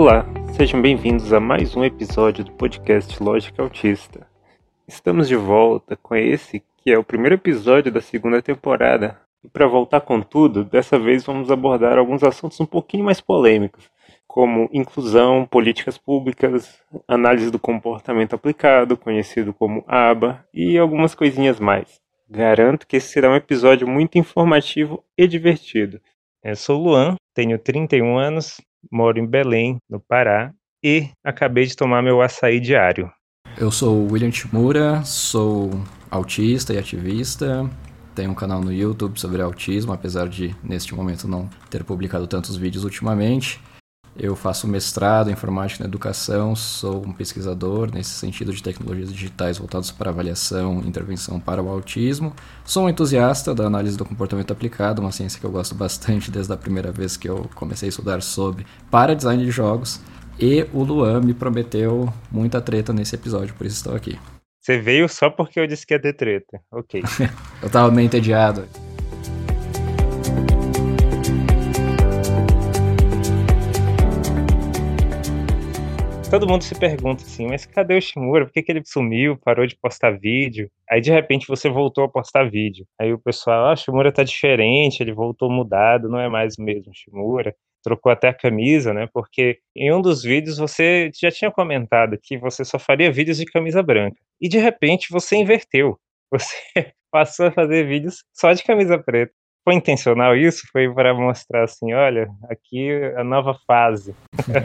Olá, sejam bem-vindos a mais um episódio do podcast Lógica Autista. Estamos de volta com esse que é o primeiro episódio da segunda temporada. E para voltar com tudo, dessa vez vamos abordar alguns assuntos um pouquinho mais polêmicos, como inclusão, políticas públicas, análise do comportamento aplicado, conhecido como ABA, e algumas coisinhas mais. Garanto que esse será um episódio muito informativo e divertido. Eu sou Luan, tenho 31 anos, moro em Belém, no Pará, e acabei de tomar meu açaí diário. Eu sou William Timura, sou autista e ativista, tenho um canal no YouTube sobre autismo, apesar de neste momento não ter publicado tantos vídeos ultimamente. Eu faço mestrado em informática na educação, sou um pesquisador nesse sentido de tecnologias digitais voltados para avaliação e intervenção para o autismo. Sou um entusiasta da análise do comportamento aplicado, uma ciência que eu gosto bastante desde a primeira vez que eu comecei a estudar sobre para design de jogos. E o Luan me prometeu muita treta nesse episódio, por isso estou aqui. Você veio só porque eu disse que ia ter treta. Ok. eu tava meio entediado. Todo mundo se pergunta assim, mas cadê o Shimura? Por que, que ele sumiu, parou de postar vídeo? Aí de repente você voltou a postar vídeo. Aí o pessoal, ah, o Shimura tá diferente, ele voltou mudado, não é mais o mesmo Shimura. Trocou até a camisa, né? Porque em um dos vídeos você já tinha comentado que você só faria vídeos de camisa branca. E de repente você inverteu. Você passou a fazer vídeos só de camisa preta. Foi intencional isso? Foi para mostrar assim, olha, aqui a nova fase.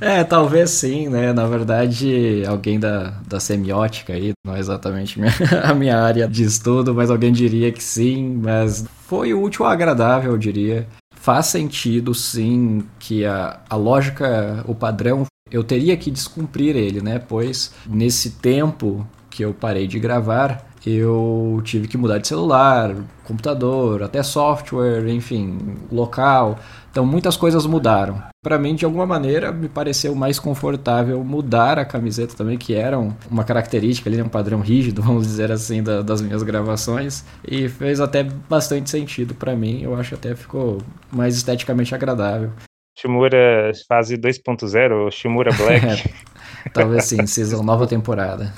é, talvez sim, né? Na verdade, alguém da, da semiótica aí, não é exatamente minha, a minha área de estudo, mas alguém diria que sim, mas foi útil ou agradável, eu diria. Faz sentido, sim, que a, a lógica, o padrão, eu teria que descumprir ele, né? Pois nesse tempo que eu parei de gravar, eu tive que mudar de celular, computador, até software, enfim, local. Então muitas coisas mudaram. Para mim, de alguma maneira, me pareceu mais confortável mudar a camiseta também, que era uma característica ali, um padrão rígido, vamos dizer assim, da, das minhas gravações. E fez até bastante sentido para mim. Eu acho até ficou mais esteticamente agradável. Shimura fase 2.0, ou Shimura Black. Talvez sim, season nova temporada.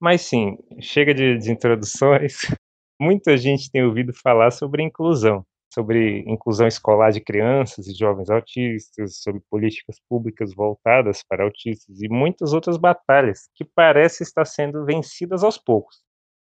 Mas sim, chega de, de introduções. Muita gente tem ouvido falar sobre inclusão, sobre inclusão escolar de crianças e jovens autistas, sobre políticas públicas voltadas para autistas e muitas outras batalhas que parecem estar sendo vencidas aos poucos.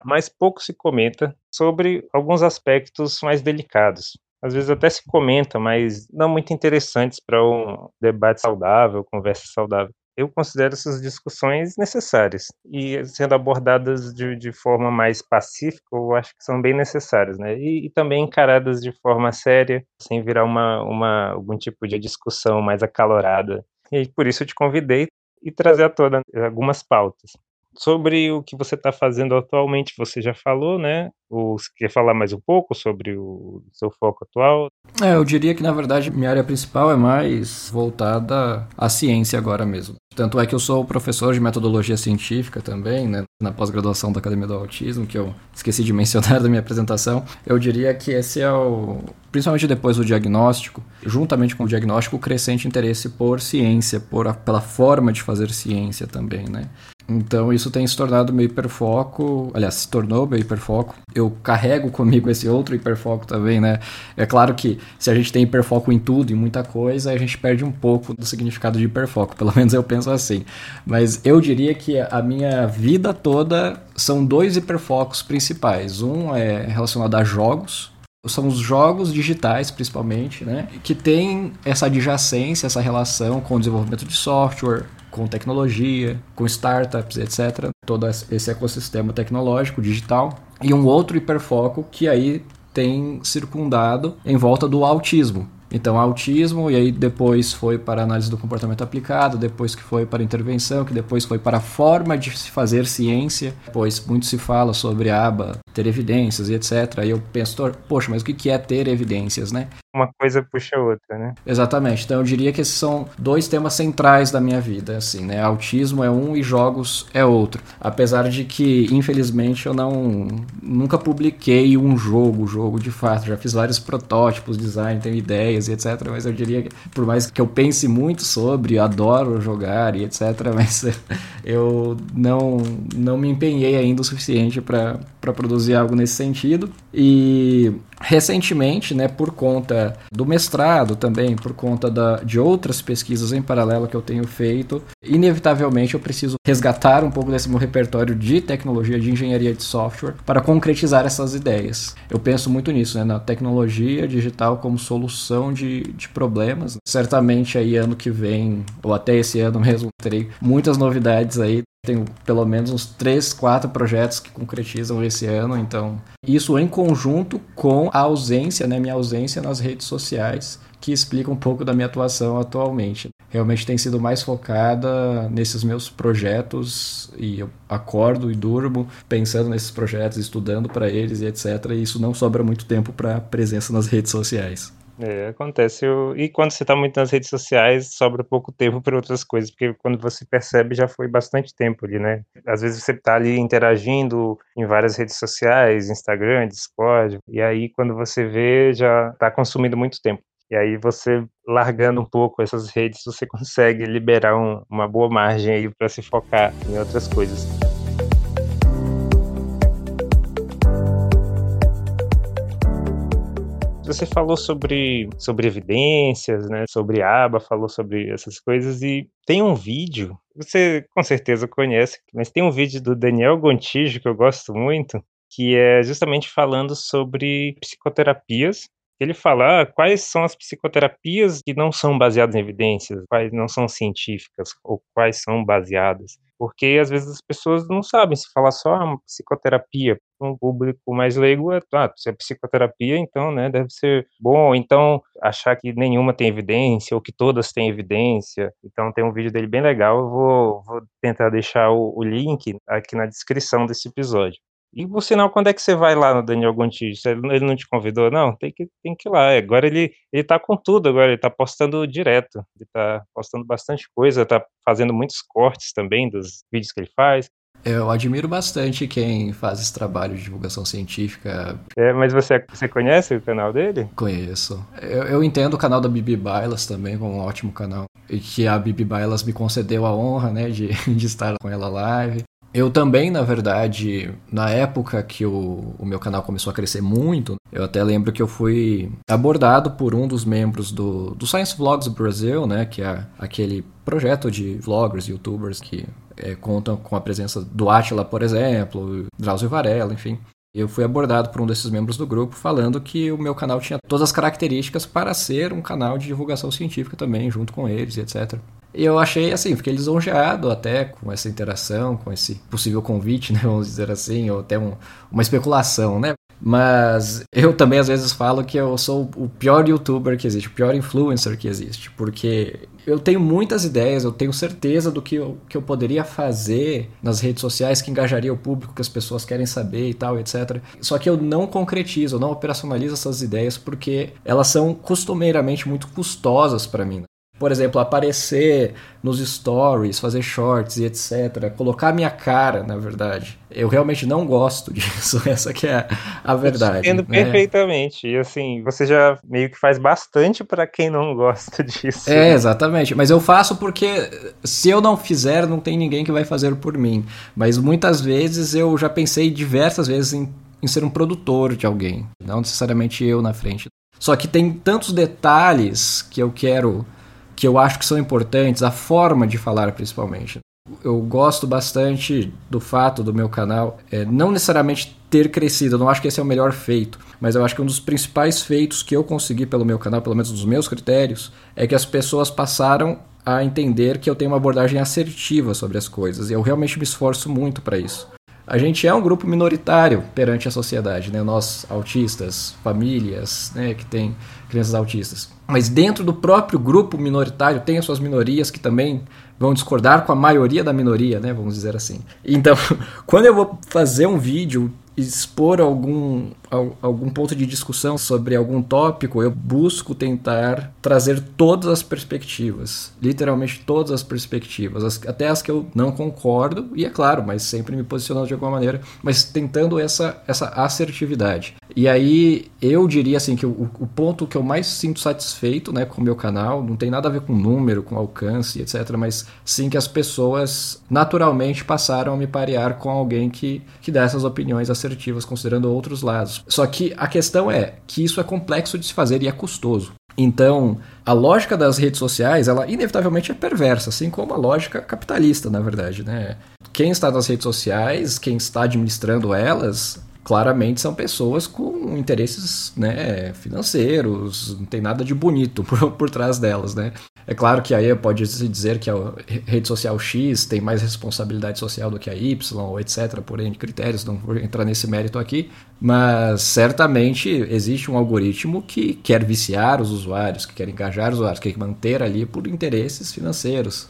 Mas pouco se comenta sobre alguns aspectos mais delicados. Às vezes até se comenta, mas não muito interessantes para um debate saudável, conversa saudável eu considero essas discussões necessárias e sendo abordadas de, de forma mais pacífica, eu acho que são bem necessárias, né? E, e, também encaradas de forma séria, sem virar uma, uma algum tipo de discussão mais acalorada. E por isso eu te convidei e trazer à tona algumas pautas. Sobre o que você está fazendo atualmente, você já falou, né? Ou você quer falar mais um pouco sobre o seu foco atual? É, eu diria que na verdade minha área principal é mais voltada à ciência agora mesmo. Tanto é que eu sou professor de metodologia científica também, né, na pós-graduação da Academia do Autismo, que eu esqueci de mencionar da minha apresentação. Eu diria que esse é o, principalmente depois do diagnóstico, juntamente com o diagnóstico, o crescente interesse por ciência, por a, pela forma de fazer ciência também, né? Então isso tem se tornado meu hiperfoco, aliás, se tornou meu hiperfoco. Eu carrego comigo esse outro hiperfoco também, né? É claro que se a gente tem hiperfoco em tudo, em muita coisa, a gente perde um pouco do significado de hiperfoco, pelo menos eu penso assim. Mas eu diria que a minha vida toda são dois hiperfocos principais. Um é relacionado a jogos, são os jogos digitais, principalmente, né? Que tem essa adjacência, essa relação com o desenvolvimento de software, com tecnologia, com startups, etc. Todo esse ecossistema tecnológico digital. E um outro hiperfoco que aí tem circundado em volta do autismo. Então, autismo, e aí depois foi para análise do comportamento aplicado, depois que foi para intervenção, que depois foi para a forma de se fazer ciência, pois muito se fala sobre aba, ter evidências e etc. Aí eu penso, poxa, mas o que é ter evidências, né? Uma coisa puxa a outra, né? Exatamente. Então eu diria que esses são dois temas centrais da minha vida, assim, né? Autismo é um e jogos é outro. Apesar de que, infelizmente, eu não nunca publiquei um jogo, jogo de fato. Já fiz vários protótipos, design, tenho ideias e etc. Mas eu diria que, por mais que eu pense muito sobre, adoro jogar e etc. Mas eu não, não me empenhei ainda o suficiente para produzir algo nesse sentido. E recentemente, né, por conta do mestrado também, por conta da, de outras pesquisas em paralelo que eu tenho feito, inevitavelmente eu preciso resgatar um pouco desse meu repertório de tecnologia, de engenharia de software, para concretizar essas ideias. Eu penso muito nisso, né, na tecnologia digital como solução de, de problemas. Certamente aí ano que vem, ou até esse ano mesmo, terei muitas novidades aí tenho pelo menos uns três, quatro projetos que concretizam esse ano, então isso em conjunto com a ausência, né, minha ausência nas redes sociais, que explica um pouco da minha atuação atualmente. Realmente tem sido mais focada nesses meus projetos e eu acordo e durmo pensando nesses projetos, estudando para eles e etc. E isso não sobra muito tempo para presença nas redes sociais. É, acontece. Eu... E quando você está muito nas redes sociais, sobra pouco tempo para outras coisas, porque quando você percebe já foi bastante tempo ali, né? Às vezes você está ali interagindo em várias redes sociais, Instagram, Discord, e aí quando você vê já está consumindo muito tempo. E aí você largando um pouco essas redes, você consegue liberar um, uma boa margem aí para se focar em outras coisas. Você falou sobre, sobre evidências, né? Sobre aba, falou sobre essas coisas e tem um vídeo, você com certeza conhece, mas tem um vídeo do Daniel Gontijo que eu gosto muito, que é justamente falando sobre psicoterapias ele fala ah, quais são as psicoterapias que não são baseadas em evidências, quais não são científicas ou quais são baseadas. Porque às vezes as pessoas não sabem se falar só ah, psicoterapia. Um público mais leigo é, ah, se é psicoterapia, então, né, deve ser bom. Então, achar que nenhuma tem evidência ou que todas têm evidência. Então, tem um vídeo dele bem legal. Eu vou, vou tentar deixar o, o link aqui na descrição desse episódio. E por sinal, quando é que você vai lá no Daniel Gontijo? Ele não te convidou? Não, tem que, tem que ir lá. Agora ele, ele tá com tudo, agora ele tá postando direto. Ele tá postando bastante coisa, tá fazendo muitos cortes também dos vídeos que ele faz. Eu admiro bastante quem faz esse trabalho de divulgação científica. É, mas você, você conhece o canal dele? Conheço. Eu, eu entendo o canal da Bibi Bailas também como um ótimo canal. E que a Bibi Bailas me concedeu a honra, né, de, de estar com ela live. Eu também, na verdade, na época que o, o meu canal começou a crescer muito, eu até lembro que eu fui abordado por um dos membros do, do Science Vlogs Brasil, né, que é aquele projeto de vloggers, youtubers que é, contam com a presença do Atila, por exemplo, Drauzio Varela, enfim. Eu fui abordado por um desses membros do grupo falando que o meu canal tinha todas as características para ser um canal de divulgação científica também, junto com eles, etc. E eu achei assim, fiquei lisonjeado até com essa interação, com esse possível convite, né, vamos dizer assim, ou até um, uma especulação, né? Mas eu também às vezes falo que eu sou o pior youtuber que existe, o pior influencer que existe, porque eu tenho muitas ideias, eu tenho certeza do que eu, que eu poderia fazer nas redes sociais que engajaria o público, que as pessoas querem saber e tal, etc. Só que eu não concretizo, eu não operacionalizo essas ideias porque elas são costumeiramente muito custosas para mim por exemplo, aparecer nos stories, fazer shorts e etc. Colocar minha cara, na verdade. Eu realmente não gosto disso, essa que é a verdade. Entendo né? perfeitamente. E assim, você já meio que faz bastante para quem não gosta disso. É, exatamente. Mas eu faço porque se eu não fizer, não tem ninguém que vai fazer por mim. Mas muitas vezes eu já pensei diversas vezes em, em ser um produtor de alguém. Não necessariamente eu na frente. Só que tem tantos detalhes que eu quero que eu acho que são importantes, a forma de falar principalmente. Eu gosto bastante do fato do meu canal é, não necessariamente ter crescido, eu não acho que esse é o melhor feito, mas eu acho que um dos principais feitos que eu consegui pelo meu canal, pelo menos dos meus critérios, é que as pessoas passaram a entender que eu tenho uma abordagem assertiva sobre as coisas e eu realmente me esforço muito para isso. A gente é um grupo minoritário perante a sociedade, né? Nós autistas, famílias, né, que tem crianças autistas. Mas dentro do próprio grupo minoritário tem as suas minorias que também vão discordar com a maioria da minoria, né? Vamos dizer assim. Então, quando eu vou fazer um vídeo expor algum, algum ponto de discussão sobre algum tópico, eu busco tentar trazer todas as perspectivas, literalmente todas as perspectivas, as, até as que eu não concordo, e é claro, mas sempre me posicionando de alguma maneira, mas tentando essa, essa assertividade. E aí eu diria assim que o, o ponto que eu mais sinto satisfeito né, com o meu canal não tem nada a ver com número, com alcance, etc., mas sim que as pessoas naturalmente passaram a me parear com alguém que, que dá essas opiniões assertivas, considerando outros lados. Só que a questão é que isso é complexo de se fazer e é custoso. Então, a lógica das redes sociais, ela inevitavelmente é perversa, assim como a lógica capitalista, na verdade, né? Quem está nas redes sociais, quem está administrando elas, claramente são pessoas com interesses né, financeiros, não tem nada de bonito por, por trás delas, né? É claro que aí pode se dizer que a rede social X tem mais responsabilidade social do que a Y, ou etc., por N critérios, não vou entrar nesse mérito aqui, mas certamente existe um algoritmo que quer viciar os usuários, que quer engajar os usuários, que quer manter ali por interesses financeiros.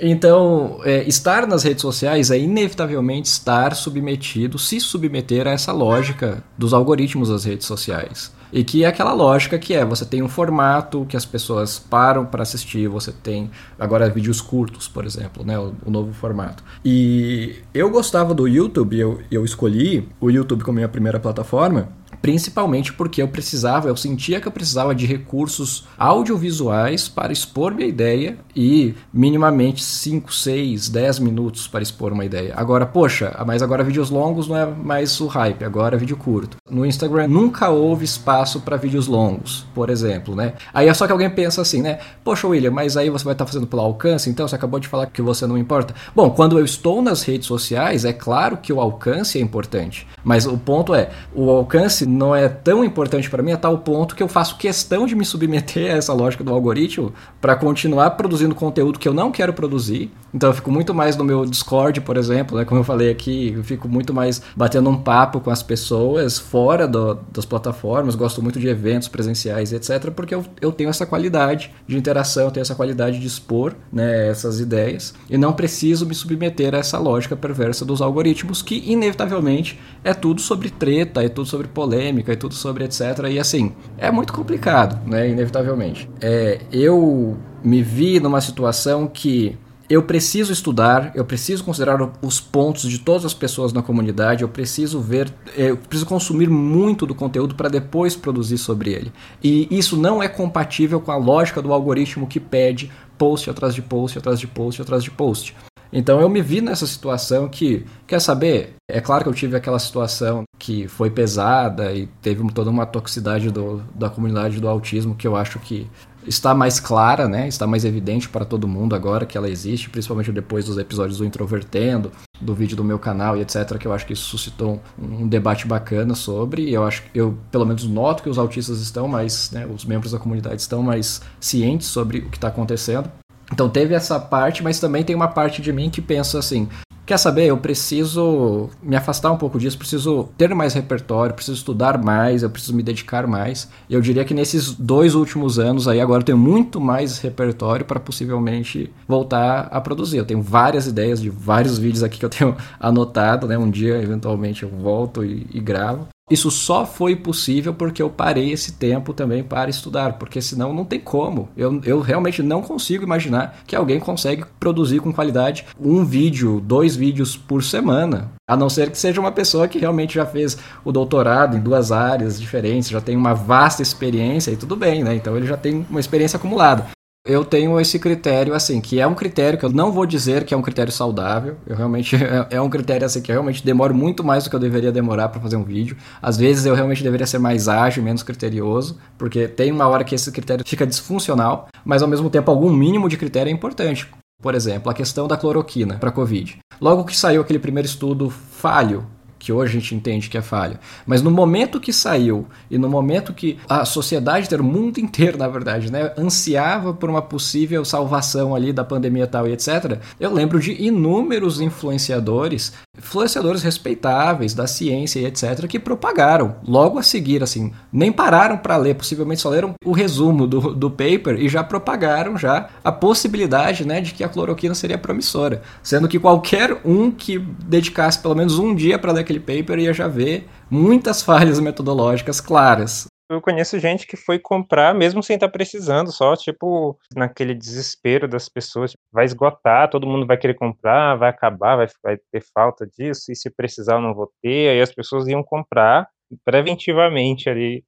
Então, é, estar nas redes sociais é inevitavelmente estar submetido, se submeter a essa lógica dos algoritmos das redes sociais. E que é aquela lógica que é, você tem um formato que as pessoas param para assistir, você tem agora vídeos curtos, por exemplo, né, o, o novo formato. E eu gostava do YouTube, eu, eu escolhi o YouTube como minha primeira plataforma, principalmente porque eu precisava, eu sentia que eu precisava de recursos audiovisuais para expor minha ideia e minimamente 5, 6, 10 minutos para expor uma ideia. Agora, poxa, mas agora vídeos longos não é mais o hype, agora é vídeo curto. No Instagram nunca houve espaço para vídeos longos, por exemplo, né? Aí é só que alguém pensa assim, né? Poxa, William, mas aí você vai estar fazendo pelo alcance, então você acabou de falar que você não importa. Bom, quando eu estou nas redes sociais, é claro que o alcance é importante, mas o ponto é, o alcance não é tão importante para mim a tal ponto que eu faço questão de me submeter a essa lógica do algoritmo para continuar produzindo conteúdo que eu não quero produzir. Então eu fico muito mais no meu Discord, por exemplo, né? como eu falei aqui, eu fico muito mais batendo um papo com as pessoas fora do, das plataformas, gosto muito de eventos presenciais, etc, porque eu, eu tenho essa qualidade de interação, eu tenho essa qualidade de expor né, essas ideias e não preciso me submeter a essa lógica perversa dos algoritmos que inevitavelmente é tudo sobre treta, é tudo sobre polêmica polêmica e tudo sobre etc. E assim, é muito complicado, né? Inevitavelmente. É, eu me vi numa situação que eu preciso estudar, eu preciso considerar os pontos de todas as pessoas na comunidade, eu preciso ver, é, eu preciso consumir muito do conteúdo para depois produzir sobre ele. E isso não é compatível com a lógica do algoritmo que pede post atrás de post, atrás de post, atrás de post. Então eu me vi nessa situação que, quer saber? É claro que eu tive aquela situação que foi pesada e teve toda uma toxicidade do, da comunidade do autismo que eu acho que está mais clara, né? Está mais evidente para todo mundo agora que ela existe, principalmente depois dos episódios do Introvertendo, do vídeo do meu canal e etc, que eu acho que isso suscitou um debate bacana sobre, e eu acho que eu pelo menos noto que os autistas estão mais, né, os membros da comunidade estão mais cientes sobre o que está acontecendo. Então teve essa parte, mas também tem uma parte de mim que pensa assim: quer saber, eu preciso me afastar um pouco disso, preciso ter mais repertório, preciso estudar mais, eu preciso me dedicar mais. E eu diria que nesses dois últimos anos aí agora eu tenho muito mais repertório para possivelmente voltar a produzir. Eu tenho várias ideias de vários vídeos aqui que eu tenho anotado, né? Um dia eventualmente eu volto e, e gravo. Isso só foi possível porque eu parei esse tempo também para estudar, porque senão não tem como. Eu, eu realmente não consigo imaginar que alguém consegue produzir com qualidade um vídeo, dois vídeos por semana. A não ser que seja uma pessoa que realmente já fez o doutorado em duas áreas diferentes, já tem uma vasta experiência e tudo bem, né? Então ele já tem uma experiência acumulada eu tenho esse critério, assim, que é um critério que eu não vou dizer que é um critério saudável. Eu realmente é, é um critério assim que eu realmente demoro muito mais do que eu deveria demorar para fazer um vídeo. Às vezes eu realmente deveria ser mais ágil, menos criterioso, porque tem uma hora que esse critério fica disfuncional, mas ao mesmo tempo algum mínimo de critério é importante. Por exemplo, a questão da cloroquina para COVID. Logo que saiu aquele primeiro estudo falho que hoje a gente entende que é falha. Mas no momento que saiu e no momento que a sociedade, o mundo inteiro, na verdade, né, ansiava por uma possível salvação ali da pandemia tal e etc., eu lembro de inúmeros influenciadores, influenciadores respeitáveis da ciência e etc., que propagaram logo a seguir, assim, nem pararam para ler, possivelmente só leram o resumo do, do paper e já propagaram já a possibilidade né, de que a cloroquina seria promissora. Sendo que qualquer um que dedicasse pelo menos um dia para ler aquele paper ia já ver muitas falhas metodológicas claras. Eu conheço gente que foi comprar mesmo sem estar tá precisando, só tipo naquele desespero das pessoas, vai esgotar, todo mundo vai querer comprar, vai acabar, vai, vai ter falta disso, e se precisar eu não vou ter, aí as pessoas iam comprar preventivamente ali.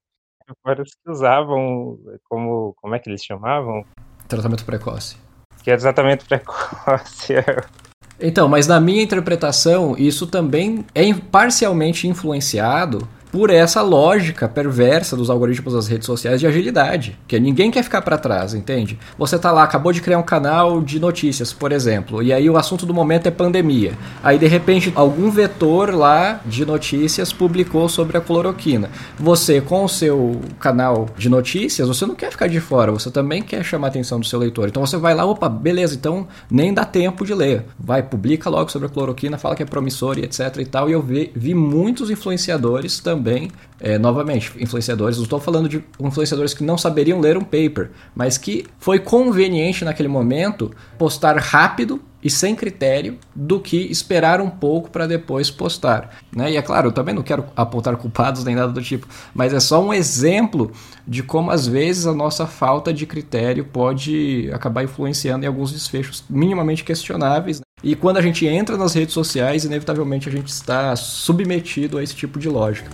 Vários que usavam como, como é que eles chamavam? Tratamento precoce. Que é tratamento precoce. Então, mas na minha interpretação, isso também é parcialmente influenciado por essa lógica perversa dos algoritmos das redes sociais de agilidade, que ninguém quer ficar para trás, entende? Você tá lá, acabou de criar um canal de notícias, por exemplo, e aí o assunto do momento é pandemia. Aí de repente algum vetor lá de notícias publicou sobre a cloroquina. Você com o seu canal de notícias, você não quer ficar de fora, você também quer chamar a atenção do seu leitor. Então você vai lá, opa, beleza, então nem dá tempo de ler. Vai, publica logo sobre a cloroquina, fala que é promissor e etc e tal. E eu vi, vi muitos influenciadores também também, é, novamente, influenciadores, não estou falando de influenciadores que não saberiam ler um paper, mas que foi conveniente naquele momento postar rápido e sem critério do que esperar um pouco para depois postar. Né? E é claro, eu também não quero apontar culpados nem nada do tipo, mas é só um exemplo de como às vezes a nossa falta de critério pode acabar influenciando em alguns desfechos minimamente questionáveis. Né? E quando a gente entra nas redes sociais, inevitavelmente a gente está submetido a esse tipo de lógica.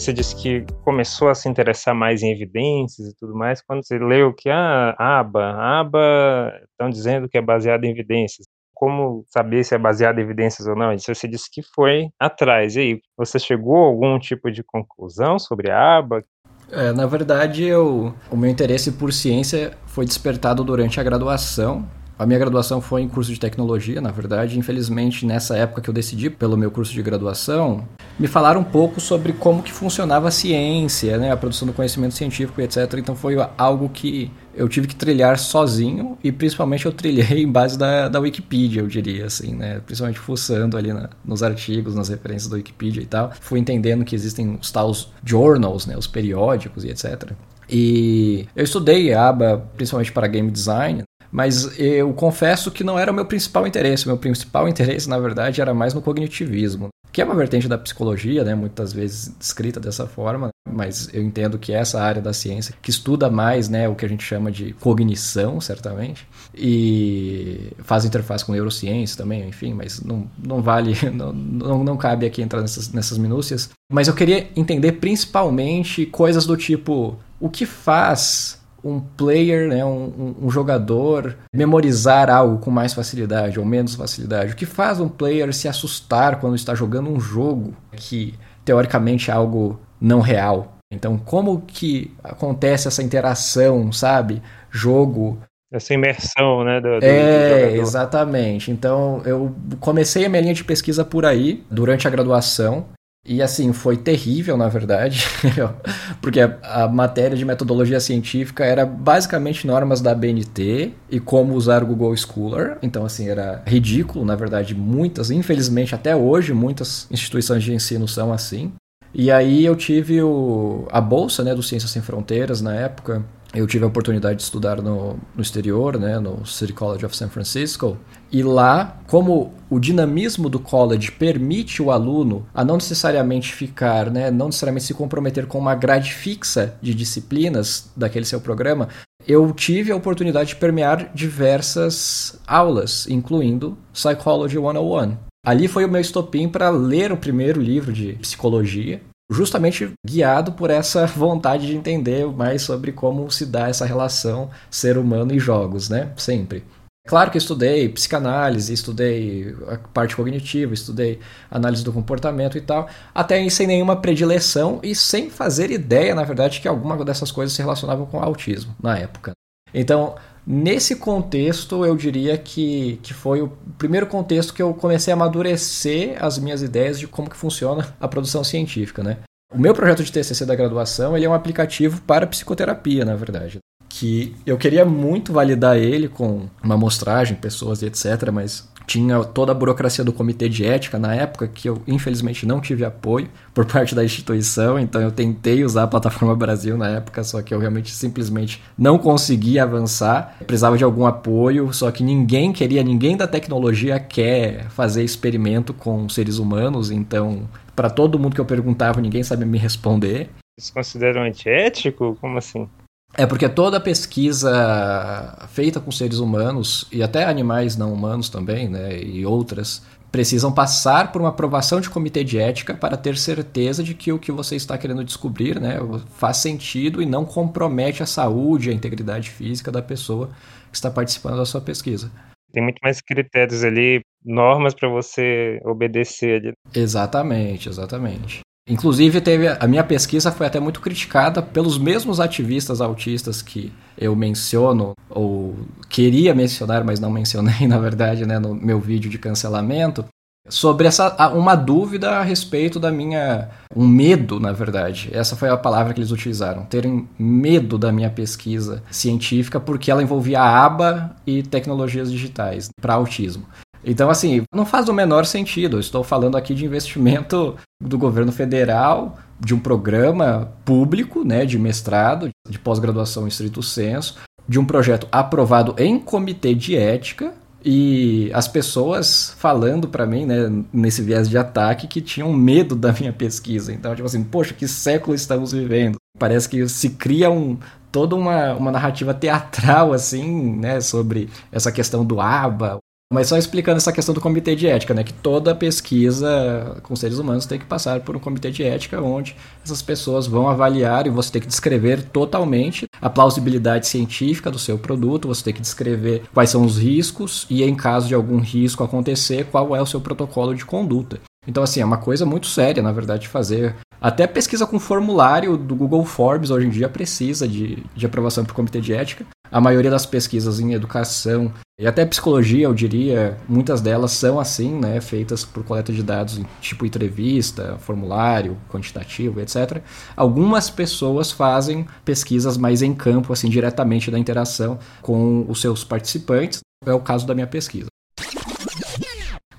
Você disse que começou a se interessar mais em evidências e tudo mais quando você leu que ah, a aba, aba estão dizendo que é baseada em evidências. Como saber se é baseado em evidências ou não? Você disse que foi atrás. E aí, você chegou a algum tipo de conclusão sobre a aba? É, na verdade, eu, o meu interesse por ciência foi despertado durante a graduação. A minha graduação foi em curso de tecnologia, na verdade. Infelizmente, nessa época que eu decidi pelo meu curso de graduação, me falaram um pouco sobre como que funcionava a ciência, né, a produção do conhecimento científico, etc. Então foi algo que eu tive que trilhar sozinho e principalmente eu trilhei em base da, da Wikipedia, eu diria assim, né? Principalmente fuçando ali na, nos artigos, nas referências da Wikipedia e tal. Fui entendendo que existem os tais journals, né? Os periódicos e etc. E eu estudei a aba principalmente para game design, mas eu confesso que não era o meu principal interesse. O meu principal interesse, na verdade, era mais no cognitivismo que é uma vertente da psicologia, né, muitas vezes descrita dessa forma, mas eu entendo que essa área da ciência que estuda mais, né, o que a gente chama de cognição, certamente, e faz interface com neurociência também, enfim, mas não, não vale, não, não, não cabe aqui entrar nessas, nessas minúcias. Mas eu queria entender principalmente coisas do tipo, o que faz um player, né, um, um, jogador, memorizar algo com mais facilidade ou menos facilidade? O que faz um player se assustar quando está jogando um jogo que teoricamente é algo não real? Então, como que acontece essa interação, sabe? Jogo. Essa imersão, né? Do, do é, do exatamente. Então, eu comecei a minha linha de pesquisa por aí, durante a graduação. E assim, foi terrível, na verdade, porque a, a, matéria de metodologia científica era basicamente normas da BNT e como usar o Google Scholar. Então, assim, era ridículo, na verdade, muitas, infelizmente até hoje, muitas instituições de ensino são assim. E aí eu tive o, a bolsa né, do Ciências Sem Fronteiras na época, eu tive a oportunidade de estudar no, no exterior, né, no City College of San Francisco, e lá, como o dinamismo do college permite o aluno a não necessariamente ficar, né, não necessariamente se comprometer com uma grade fixa de disciplinas daquele seu programa, eu tive a oportunidade de permear diversas aulas, incluindo Psychology 101. Ali foi o meu estopim para ler o primeiro livro de psicologia, justamente guiado por essa vontade de entender mais sobre como se dá essa relação ser humano e jogos, né? Sempre. Claro que estudei psicanálise, estudei a parte cognitiva, estudei análise do comportamento e tal, até sem nenhuma predileção e sem fazer ideia, na verdade, que alguma dessas coisas se relacionavam com autismo na época. Então, nesse contexto, eu diria que, que foi o primeiro contexto que eu comecei a amadurecer as minhas ideias de como que funciona a produção científica, né? O meu projeto de TCC da graduação ele é um aplicativo para psicoterapia, na verdade. Que eu queria muito validar ele com uma amostragem, pessoas e etc., mas tinha toda a burocracia do comitê de ética na época, que eu infelizmente não tive apoio por parte da instituição, então eu tentei usar a plataforma Brasil na época, só que eu realmente simplesmente não consegui avançar. Precisava de algum apoio, só que ninguém queria, ninguém da tecnologia quer fazer experimento com seres humanos, então para todo mundo que eu perguntava, ninguém sabia me responder. Vocês consideram antiético? Como assim? É porque toda pesquisa feita com seres humanos e até animais não humanos também, né, e outras, precisam passar por uma aprovação de comitê de ética para ter certeza de que o que você está querendo descobrir, né, faz sentido e não compromete a saúde, a integridade física da pessoa que está participando da sua pesquisa. Tem muito mais critérios ali, normas para você obedecer ali. Exatamente, exatamente. Inclusive, teve a minha pesquisa foi até muito criticada pelos mesmos ativistas autistas que eu menciono, ou queria mencionar, mas não mencionei, na verdade, né, no meu vídeo de cancelamento, sobre essa uma dúvida a respeito da minha um medo, na verdade. Essa foi a palavra que eles utilizaram, terem medo da minha pesquisa científica porque ela envolvia aba e tecnologias digitais para autismo. Então, assim, não faz o menor sentido. Eu estou falando aqui de investimento do governo federal, de um programa público, né, de mestrado, de pós-graduação em estrito senso, de um projeto aprovado em comitê de ética e as pessoas falando para mim, né, nesse viés de ataque, que tinham medo da minha pesquisa. Então, tipo assim, poxa, que século estamos vivendo? Parece que se cria um, toda uma, uma narrativa teatral, assim, né, sobre essa questão do ABA, mas só explicando essa questão do comitê de ética, né? Que toda pesquisa com seres humanos tem que passar por um comitê de ética onde essas pessoas vão avaliar e você tem que descrever totalmente a plausibilidade científica do seu produto, você tem que descrever quais são os riscos e, em caso de algum risco acontecer, qual é o seu protocolo de conduta. Então, assim, é uma coisa muito séria, na verdade, de fazer. Até pesquisa com formulário do Google Forbes hoje em dia precisa de, de aprovação por comitê de ética. A maioria das pesquisas em educação e até psicologia, eu diria, muitas delas são assim, né, feitas por coleta de dados, tipo entrevista, formulário, quantitativo, etc. Algumas pessoas fazem pesquisas mais em campo, assim, diretamente da interação com os seus participantes. É o caso da minha pesquisa.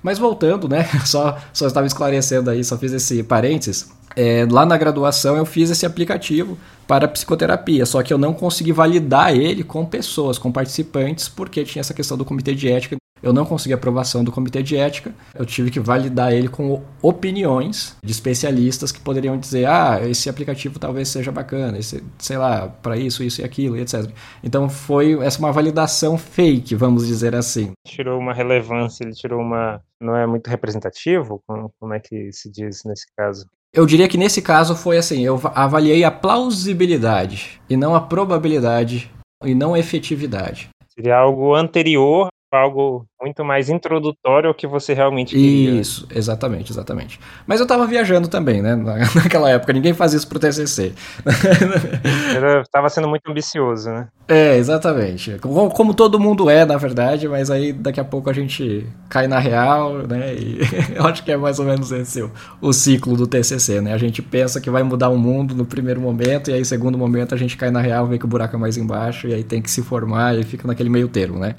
Mas voltando, né? Só, só estava esclarecendo aí, só fiz esse parênteses. É, lá na graduação eu fiz esse aplicativo para psicoterapia, só que eu não consegui validar ele com pessoas, com participantes, porque tinha essa questão do comitê de ética. Eu não consegui aprovação do comitê de ética, eu tive que validar ele com opiniões de especialistas que poderiam dizer: ah, esse aplicativo talvez seja bacana, esse, sei lá, para isso, isso e aquilo, etc. Então foi essa uma validação fake, vamos dizer assim. Tirou uma relevância, ele tirou uma. Não é muito representativo? Como é que se diz nesse caso? Eu diria que nesse caso foi assim, eu avaliei a plausibilidade e não a probabilidade e não a efetividade. Seria algo anterior algo muito mais introdutório ao que você realmente queria. Isso, exatamente, exatamente. Mas eu tava viajando também, né? Naquela época, ninguém fazia isso pro TCC. Eu tava sendo muito ambicioso, né? É, exatamente. Como, como, todo mundo é, na verdade, mas aí daqui a pouco a gente cai na real, né? E eu acho que é mais ou menos esse o, o ciclo do TCC, né? A gente pensa que vai mudar o mundo no primeiro momento, e aí, segundo momento, a gente cai na real, vê que o buraco é mais embaixo, e aí tem que se formar e fica naquele meio termo, né?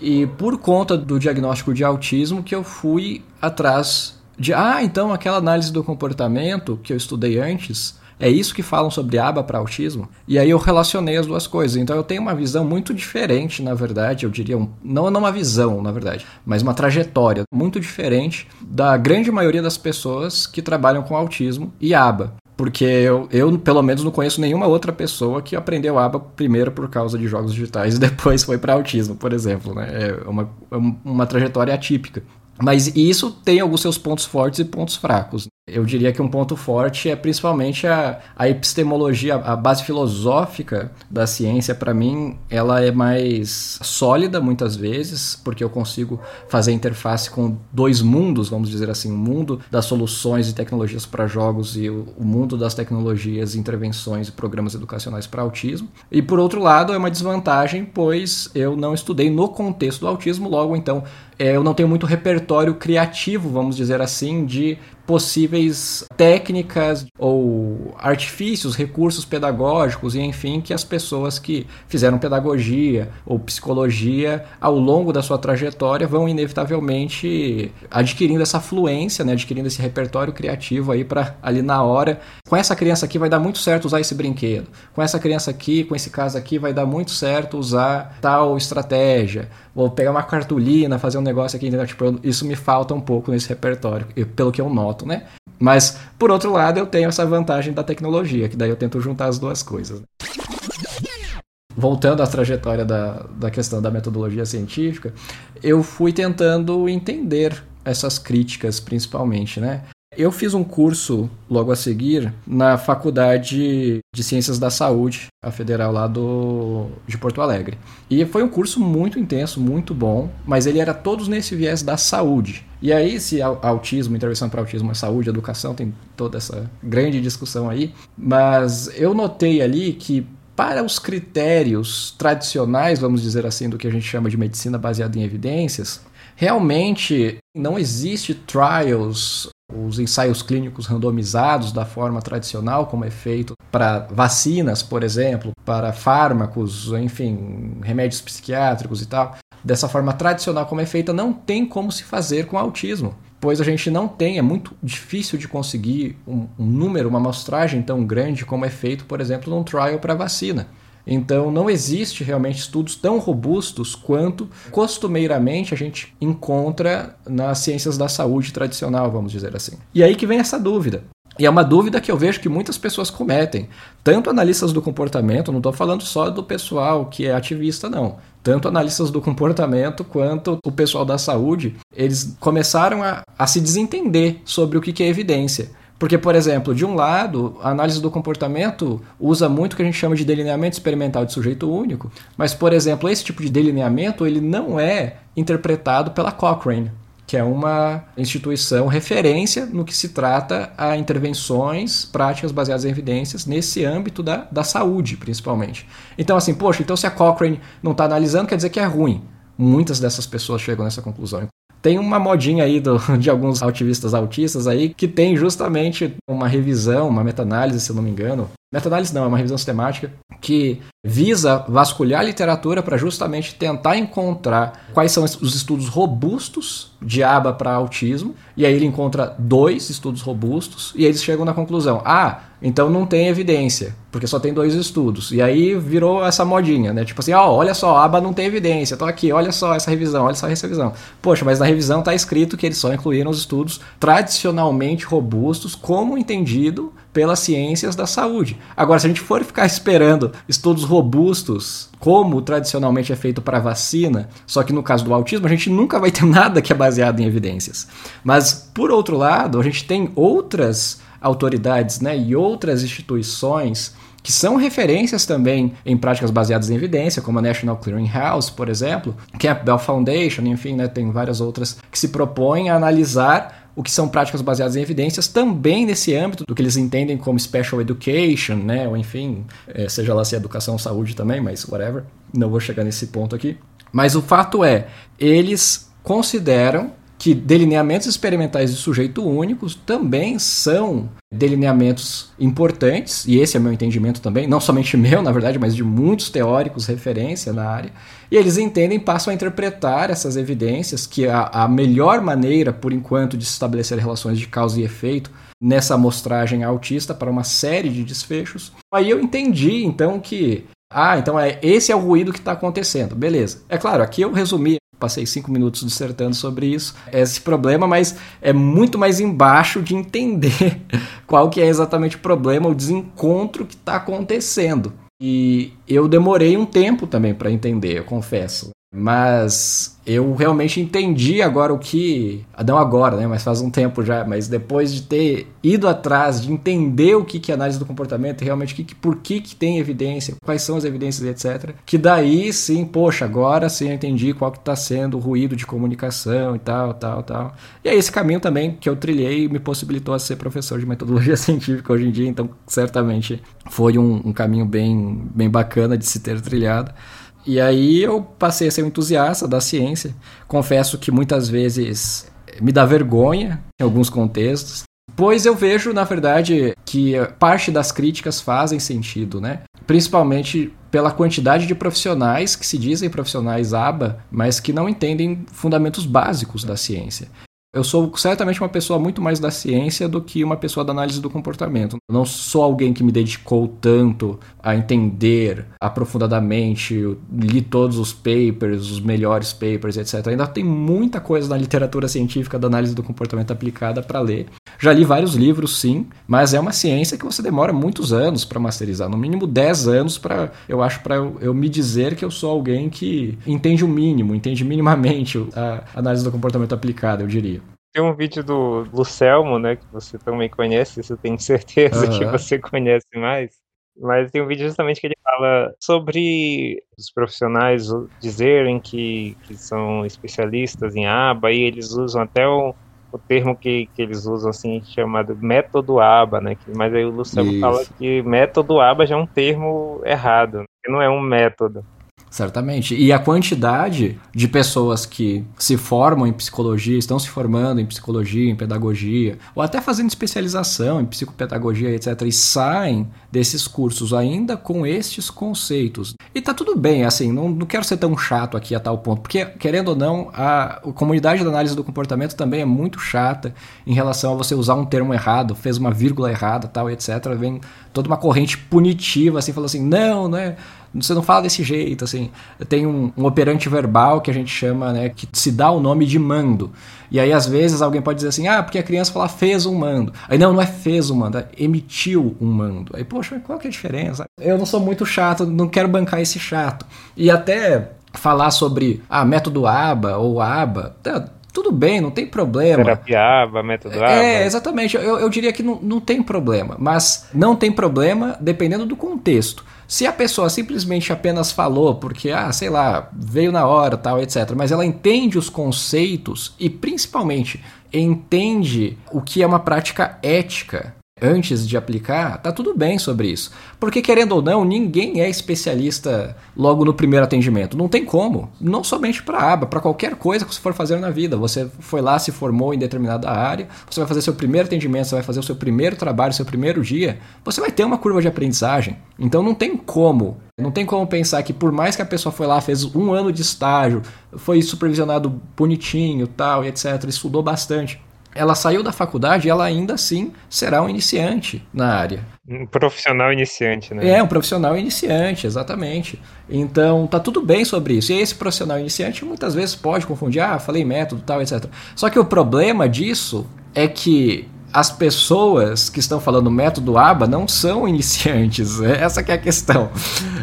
E por conta do diagnóstico de autismo que eu fui atrás de, ah, então aquela análise do comportamento que eu estudei antes, é isso que falam sobre aba para autismo? E aí eu relacionei as duas coisas. Então eu tenho uma visão muito diferente, na verdade, eu diria, um, não, não uma visão, na verdade, mas uma trajetória muito diferente da grande maioria das pessoas que trabalham com autismo e aba. Porque eu, eu, pelo menos, não conheço nenhuma outra pessoa que aprendeu ABA primeiro por causa de jogos digitais e depois foi para autismo, por exemplo. Né? É uma, é uma trajetória atípica. Mas isso tem alguns seus pontos fortes e pontos fracos. Eu diria que um ponto forte é principalmente a, a epistemologia, a base filosófica da ciência, para mim, ela é mais sólida muitas vezes, porque eu consigo fazer interface com dois mundos, vamos dizer assim, o mundo das soluções e tecnologias para jogos e o, o mundo das tecnologias, intervenções e programas educacionais para autismo. E por outro lado, é uma desvantagem, pois eu não estudei no contexto do autismo, logo então é, eu não tenho muito repertório criativo, vamos dizer assim, de possíveis técnicas ou artifícios, recursos pedagógicos e enfim que as pessoas que fizeram pedagogia ou psicologia ao longo da sua trajetória vão inevitavelmente adquirindo essa fluência, né, adquirindo esse repertório criativo aí para ali na hora, com essa criança aqui vai dar muito certo usar esse brinquedo. Com essa criança aqui, com esse caso aqui vai dar muito certo usar tal estratégia. Vou pegar uma cartolina, fazer um negócio aqui, entendeu? Tipo, isso me falta um pouco nesse repertório, pelo que eu noto, né? Mas, por outro lado, eu tenho essa vantagem da tecnologia, que daí eu tento juntar as duas coisas. Voltando à trajetória da, da questão da metodologia científica, eu fui tentando entender essas críticas, principalmente, né? Eu fiz um curso logo a seguir na Faculdade de Ciências da Saúde, a federal lá do, de Porto Alegre. E foi um curso muito intenso, muito bom, mas ele era todos nesse viés da saúde. E aí, se autismo, intervenção para autismo é saúde, educação, tem toda essa grande discussão aí. Mas eu notei ali que para os critérios tradicionais, vamos dizer assim, do que a gente chama de medicina baseada em evidências, realmente não existe trials os ensaios clínicos randomizados da forma tradicional, como é feito para vacinas, por exemplo, para fármacos, enfim, remédios psiquiátricos e tal, dessa forma tradicional como é feita, não tem como se fazer com autismo. Pois a gente não tem, é muito difícil de conseguir um, um número, uma amostragem tão grande como é feito, por exemplo, num trial para vacina. Então, não existe realmente estudos tão robustos quanto costumeiramente a gente encontra nas ciências da saúde tradicional, vamos dizer assim. E aí que vem essa dúvida. E é uma dúvida que eu vejo que muitas pessoas cometem. Tanto analistas do comportamento, não estou falando só do pessoal que é ativista, não. Tanto analistas do comportamento quanto o pessoal da saúde, eles começaram a, a se desentender sobre o que é evidência. Porque, por exemplo, de um lado, a análise do comportamento usa muito o que a gente chama de delineamento experimental de sujeito único, mas, por exemplo, esse tipo de delineamento ele não é interpretado pela Cochrane, que é uma instituição referência no que se trata a intervenções práticas baseadas em evidências nesse âmbito da, da saúde, principalmente. Então, assim, poxa, então se a Cochrane não está analisando, quer dizer que é ruim. Muitas dessas pessoas chegam nessa conclusão. Tem uma modinha aí do, de alguns ativistas autistas aí que tem justamente uma revisão, uma meta-análise, se eu não me engano. Meta-análise não, é uma revisão sistemática que visa vasculhar a literatura para justamente tentar encontrar quais são os estudos robustos de aba para autismo. E aí ele encontra dois estudos robustos e eles chegam na conclusão: ah, então não tem evidência, porque só tem dois estudos. E aí virou essa modinha, né? Tipo assim, ó, oh, olha só, a aba não tem evidência, tô aqui, olha só essa revisão, olha só essa revisão. Poxa, mas na revisão tá escrito que eles só incluíram os estudos tradicionalmente robustos, como entendido pelas ciências da saúde. Agora, se a gente for ficar esperando estudos robustos, como tradicionalmente é feito para vacina, só que no caso do autismo a gente nunca vai ter nada que é baseado em evidências. Mas, por outro lado, a gente tem outras autoridades né, e outras instituições que são referências também em práticas baseadas em evidência, como a National Clearing House, por exemplo, Campbell Foundation, enfim, né, tem várias outras que se propõem a analisar o que são práticas baseadas em evidências também nesse âmbito do que eles entendem como special education, né, ou enfim, é, seja lá se é educação saúde também, mas whatever, não vou chegar nesse ponto aqui. Mas o fato é, eles consideram que delineamentos experimentais de sujeito único também são delineamentos importantes, e esse é meu entendimento também, não somente meu, na verdade, mas de muitos teóricos referência na área, e eles entendem, passam a interpretar essas evidências, que a, a melhor maneira, por enquanto, de estabelecer relações de causa e efeito nessa amostragem autista para uma série de desfechos. Aí eu entendi, então, que ah, então é, esse é o ruído que está acontecendo. Beleza. É claro, aqui eu resumi Passei cinco minutos dissertando sobre isso, esse problema, mas é muito mais embaixo de entender qual que é exatamente o problema, o desencontro que está acontecendo. E eu demorei um tempo também para entender, eu confesso. Mas eu realmente entendi agora o que. Não agora, né? Mas faz um tempo já. Mas depois de ter ido atrás, de entender o que, que é análise do comportamento, realmente que, por que, que tem evidência, quais são as evidências, etc. Que daí sim, poxa, agora sim eu entendi qual que está sendo o ruído de comunicação e tal, tal, tal. E aí esse caminho também que eu trilhei me possibilitou a ser professor de metodologia científica hoje em dia. Então, certamente foi um, um caminho bem, bem bacana de se ter trilhado. E aí eu passei a ser um entusiasta da ciência. Confesso que muitas vezes me dá vergonha em alguns contextos. Pois eu vejo, na verdade, que parte das críticas fazem sentido, né? Principalmente pela quantidade de profissionais que se dizem profissionais ABA, mas que não entendem fundamentos básicos da ciência. Eu sou certamente uma pessoa muito mais da ciência do que uma pessoa da análise do comportamento. Eu não sou alguém que me dedicou tanto a entender aprofundadamente, li todos os papers, os melhores papers, etc. Ainda tem muita coisa na literatura científica da análise do comportamento aplicada para ler. Já li vários livros, sim, mas é uma ciência que você demora muitos anos para masterizar, no mínimo 10 anos para, eu acho, para eu, eu me dizer que eu sou alguém que entende o mínimo, entende minimamente a análise do comportamento aplicada, eu diria. Tem um vídeo do Lucelmo, né, que você também conhece, isso eu tenho certeza uhum. que você conhece mais. Mas tem um vídeo justamente que ele fala sobre os profissionais dizerem que, que são especialistas em aba e eles usam até o, o termo que, que eles usam assim chamado método aba, né? Mas aí o Luciano fala que método aba já é um termo errado, que não é um método. Certamente. E a quantidade de pessoas que se formam em psicologia, estão se formando em psicologia, em pedagogia, ou até fazendo especialização em psicopedagogia, etc., e saem desses cursos ainda com estes conceitos. E tá tudo bem, assim, não, não quero ser tão chato aqui a tal ponto, porque, querendo ou não, a, a comunidade da análise do comportamento também é muito chata em relação a você usar um termo errado, fez uma vírgula errada, tal, etc. Vem toda uma corrente punitiva, assim, falando assim, não, não é você não fala desse jeito, assim. Tem um, um, operante verbal que a gente chama, né, que se dá o nome de mando. E aí, às vezes, alguém pode dizer assim, ah, porque a criança fala fez um mando. Aí, não, não é fez um mando, é emitiu um mando. Aí, poxa, qual que é a diferença? Eu não sou muito chato, não quero bancar esse chato. E até falar sobre, ah, método ABA ou ABA, tá, tudo bem, não tem problema. Terapia ABA, método ABA. É, exatamente. Eu, eu diria que não, não tem problema. Mas não tem problema dependendo do contexto. Se a pessoa simplesmente apenas falou porque, ah, sei lá, veio na hora, tal, etc., mas ela entende os conceitos e principalmente entende o que é uma prática ética antes de aplicar, tá tudo bem sobre isso. Porque, querendo ou não, ninguém é especialista logo no primeiro atendimento. Não tem como. Não somente para aba, para qualquer coisa que você for fazer na vida. Você foi lá, se formou em determinada área, você vai fazer seu primeiro atendimento, você vai fazer o seu primeiro trabalho, seu primeiro dia, você vai ter uma curva de aprendizagem. Então não tem como. Não tem como pensar que por mais que a pessoa foi lá, fez um ano de estágio, foi supervisionado bonitinho, tal, e etc., estudou bastante ela saiu da faculdade e ela ainda assim será um iniciante na área. Um profissional iniciante, né? É, um profissional iniciante, exatamente. Então, tá tudo bem sobre isso. E esse profissional iniciante muitas vezes pode confundir, ah, falei método, tal, etc. Só que o problema disso é que as pessoas que estão falando método ABA não são iniciantes. Essa é a questão.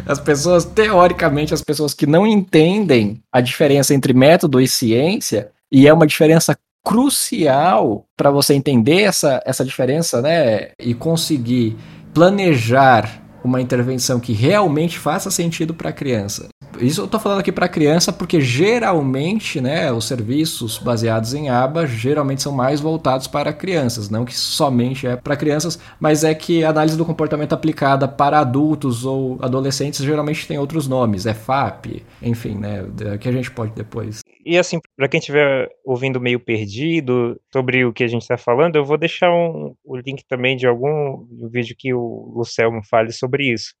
As pessoas, teoricamente, as pessoas que não entendem a diferença entre método e ciência, e é uma diferença crucial para você entender essa, essa diferença, né? E conseguir planejar uma intervenção que realmente faça sentido para a criança. Isso eu estou falando aqui para criança porque geralmente, né, os serviços baseados em aba geralmente são mais voltados para crianças, não que somente é para crianças, mas é que a análise do comportamento aplicada para adultos ou adolescentes geralmente tem outros nomes, é FAP, enfim, né, que a gente pode depois. E assim, para quem estiver ouvindo meio perdido sobre o que a gente está falando, eu vou deixar um, o link também de algum vídeo que o Lucelmo fale sobre isso.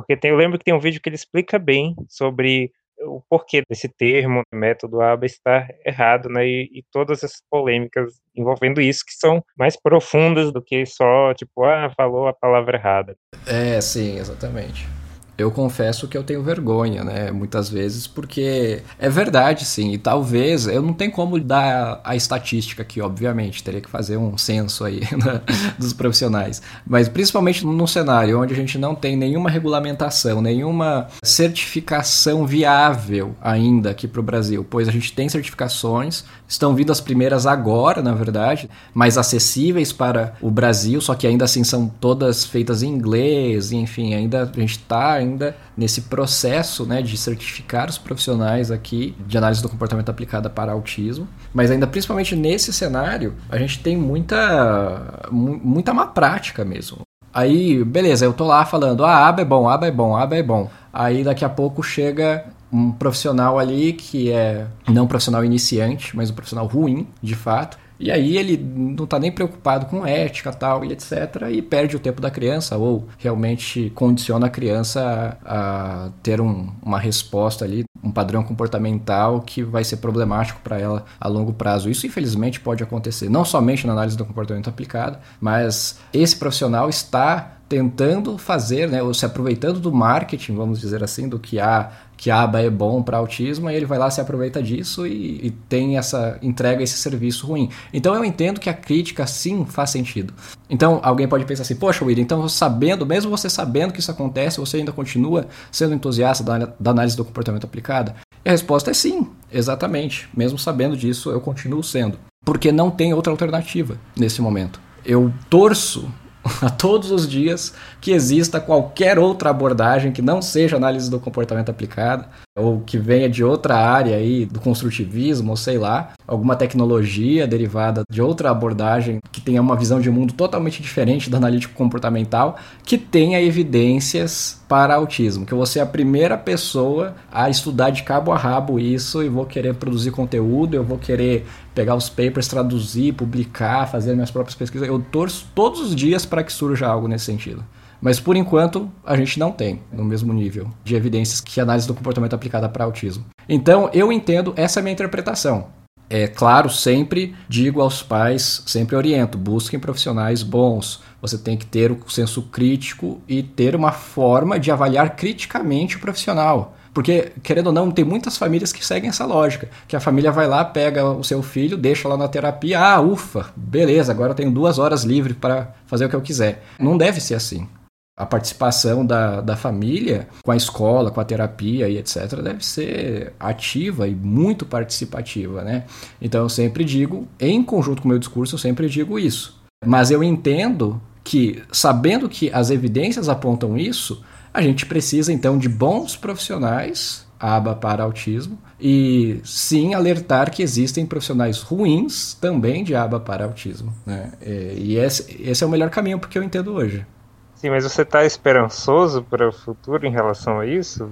Porque tem, eu lembro que tem um vídeo que ele explica bem sobre o porquê desse termo, método ABA, estar errado, né? E, e, todas essas polêmicas envolvendo isso, que são mais profundas do que só, tipo, ah, falou a palavra errada. É, sim, exatamente eu confesso que eu tenho vergonha, né? Muitas vezes, porque é verdade, sim. E talvez, eu não tenho como dar a estatística aqui, obviamente. Teria que fazer um censo aí né, dos profissionais. Mas principalmente num cenário onde a gente não tem nenhuma regulamentação, nenhuma certificação viável ainda aqui para o Brasil. Pois a gente tem certificações, estão vindo as primeiras agora, na verdade, mais acessíveis para o Brasil, só que ainda assim são todas feitas em inglês, enfim, ainda a gente está ainda nesse processo né, de certificar os profissionais aqui de análise do comportamento aplicada para autismo. Mas ainda principalmente nesse cenário, a gente tem muita, muita má prática mesmo. Aí, beleza, eu tô lá falando, ah, aba é bom, aba é bom, aba é bom. Aí daqui a pouco chega um profissional ali que é não um profissional iniciante, mas um profissional ruim, de fato, E aí ele não está nem preocupado com ética tal e etc. e perde o tempo da criança ou realmente condiciona a criança a, a ter um, uma resposta ali, um padrão comportamental que vai ser problemático para ela a longo prazo. Isso infelizmente pode acontecer, não somente na análise do comportamento aplicado, mas esse profissional está tentando fazer, né, ou se aproveitando do marketing, vamos dizer assim, do que a que a aba é bom para autismo, e ele vai lá se aproveita disso e, e, tem essa entrega esse serviço ruim. Então eu entendo que a crítica sim faz sentido. Então alguém pode pensar assim, poxa, William, então sabendo, mesmo você sabendo que isso acontece, você ainda continua sendo entusiasta da, da análise do comportamento aplicada? E a resposta é sim, exatamente. Mesmo sabendo disso, eu continuo sendo. Porque não tem outra alternativa nesse momento. Eu torço a todos os dias que exista qualquer outra abordagem que não seja análise do comportamento aplicada ou que venha de outra área aí do construtivismo, ou sei lá, alguma tecnologia derivada de outra abordagem que tenha uma visão de mundo totalmente diferente da analítico comportamental, que tenha evidências para autismo, que eu vou ser a primeira pessoa a estudar de cabo a rabo isso e vou querer produzir conteúdo, eu vou querer pegar os papers, traduzir, publicar, fazer minhas próprias pesquisas. Eu torço todos os dias para que surja algo nesse sentido. Mas por enquanto a gente não tem no mesmo nível de evidências que análise do comportamento aplicada para autismo. Então eu entendo essa é a minha interpretação. É claro, sempre digo aos pais, sempre oriento, busquem profissionais bons. Você tem que ter o senso crítico e ter uma forma de avaliar criticamente o profissional. Porque, querendo ou não, tem muitas famílias que seguem essa lógica. Que a família vai lá, pega o seu filho, deixa lá na terapia, ah, ufa, beleza, agora tenho duas horas livre para fazer o que eu quiser. Não deve ser assim a participação da, da família com a escola, com a terapia e etc., deve ser ativa e muito participativa, né? Então eu sempre digo, em conjunto com o meu discurso, eu sempre digo isso. Mas eu entendo que, sabendo que as evidências apontam isso, a gente precisa então de bons profissionais, aba para autismo, e sim alertar que existem profissionais ruins também de aba para autismo. Né? E esse, esse é o melhor caminho porque eu entendo hoje. Sim, mas você está esperançoso para o futuro em relação a isso?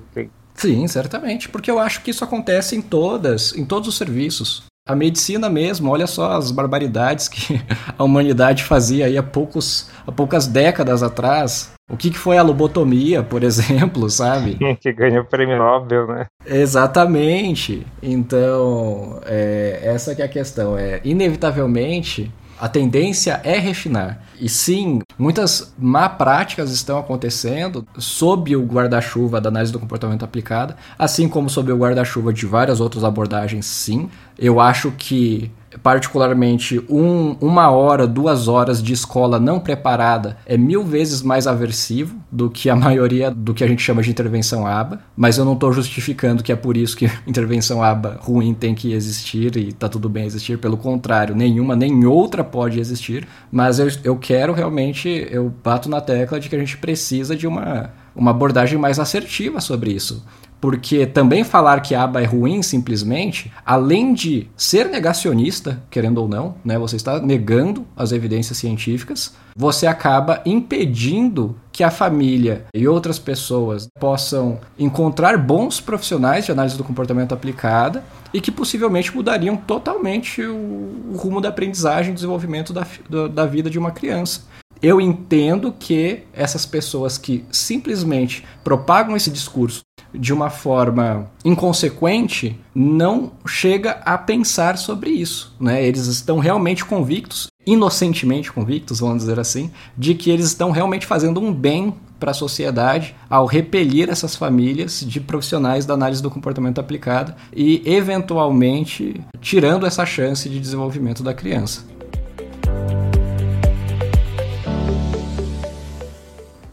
Sim, certamente, porque eu acho que isso acontece em todas, em todos os serviços. A medicina mesmo, olha só as barbaridades que a humanidade fazia aí há, poucos, há poucas décadas atrás. O que, que foi a lobotomia, por exemplo, sabe? que ganhou o prêmio Nobel, né? Exatamente. Então, é, essa que é a questão. É, inevitavelmente, a tendência é refinar. E sim, muitas má práticas estão acontecendo sob o guarda-chuva da análise do comportamento aplicada, assim como sob o guarda-chuva de várias outras abordagens, sim. Eu acho que particularmente um, uma hora, duas horas de escola não preparada é mil vezes mais aversivo do que a maioria do que a gente chama de intervenção ABA, mas eu não estou justificando que é por isso que intervenção ABA ruim tem que existir e está tudo bem existir, pelo contrário, nenhuma nem outra pode existir, mas eu, eu quero realmente, eu bato na tecla de que a gente precisa de uma, uma abordagem mais assertiva sobre isso. Porque também falar que a aba é ruim simplesmente, além de ser negacionista, querendo ou não, né, você está negando as evidências científicas, você acaba impedindo que a família e outras pessoas possam encontrar bons profissionais de análise do comportamento aplicada e que possivelmente mudariam totalmente o, rumo da aprendizagem e desenvolvimento da, da vida de uma criança. Eu entendo que essas pessoas que simplesmente propagam esse discurso de uma forma inconsequente não chega a pensar sobre isso, né? Eles estão realmente convictos, inocentemente convictos, vamos dizer assim, de que eles estão realmente fazendo um bem para a sociedade ao repelir essas famílias de profissionais da análise do comportamento aplicado e eventualmente tirando essa chance de desenvolvimento da criança.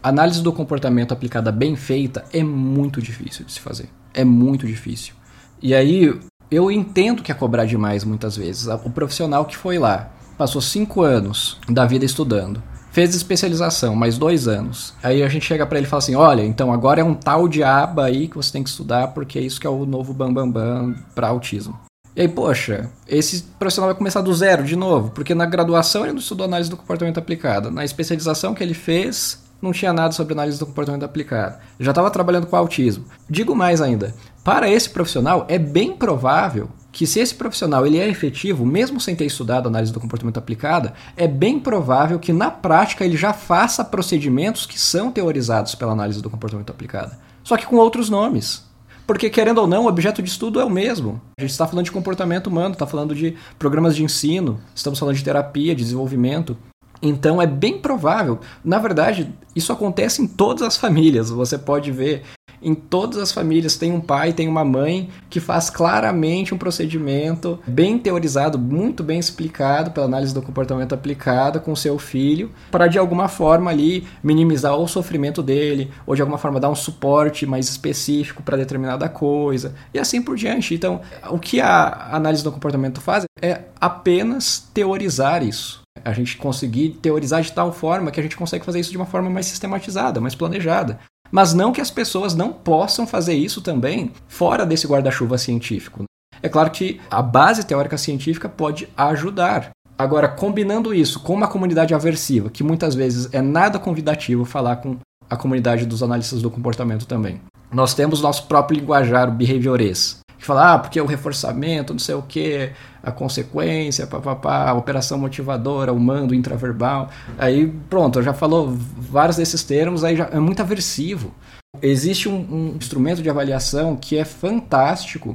Análise do comportamento aplicada bem feita é muito difícil de se fazer. É muito difícil. E aí eu entendo que é cobrar demais muitas vezes. O profissional que foi lá, passou cinco anos da vida estudando, fez especialização, mais dois anos. Aí a gente chega para ele e fala assim: olha, então agora é um tal de aba aí que você tem que estudar porque é isso que é o novo bambambam bam, bam para autismo. E aí, poxa, esse profissional vai começar do zero de novo, porque na graduação ele não estudou análise do comportamento aplicado. Na especialização que ele fez, não tinha nada sobre análise do comportamento aplicado. Já estava trabalhando com autismo. Digo mais ainda, para esse profissional é bem provável que se esse profissional ele é efetivo, mesmo sem ter estudado análise do comportamento aplicada, é bem provável que na prática ele já faça procedimentos que são teorizados pela análise do comportamento aplicada, só que com outros nomes. Porque, querendo ou não, o objeto de estudo é o mesmo. A gente está falando de comportamento humano, está falando de programas de ensino, estamos falando de terapia, de desenvolvimento. Então é bem provável, na verdade, isso acontece em todas as famílias. Você pode ver em todas as famílias tem um pai, tem uma mãe que faz claramente um procedimento bem teorizado, muito bem explicado pela análise do comportamento aplicada com seu filho, para de alguma forma ali minimizar o sofrimento dele, ou de alguma forma dar um suporte mais específico para determinada coisa, e assim por diante. Então, o que a análise do comportamento faz é apenas teorizar isso a gente conseguir teorizar de tal forma que a gente consegue fazer isso de uma forma mais sistematizada, mais planejada. Mas não que as pessoas não possam fazer isso também fora desse guarda-chuva científico. É claro que a base teórica científica pode ajudar. Agora, combinando isso com uma comunidade aversiva, que muitas vezes é nada convidativo falar com a comunidade dos analistas do comportamento também. Nós temos nosso próprio linguajar, behaviorês, que fala, ah, porque o reforçamento, não sei o que, a consequência, papapá, a operação motivadora, o mando intraverbal. Aí, pronto, já falou vários desses termos, aí já é muito aversivo. Existe um, um instrumento de avaliação que é fantástico,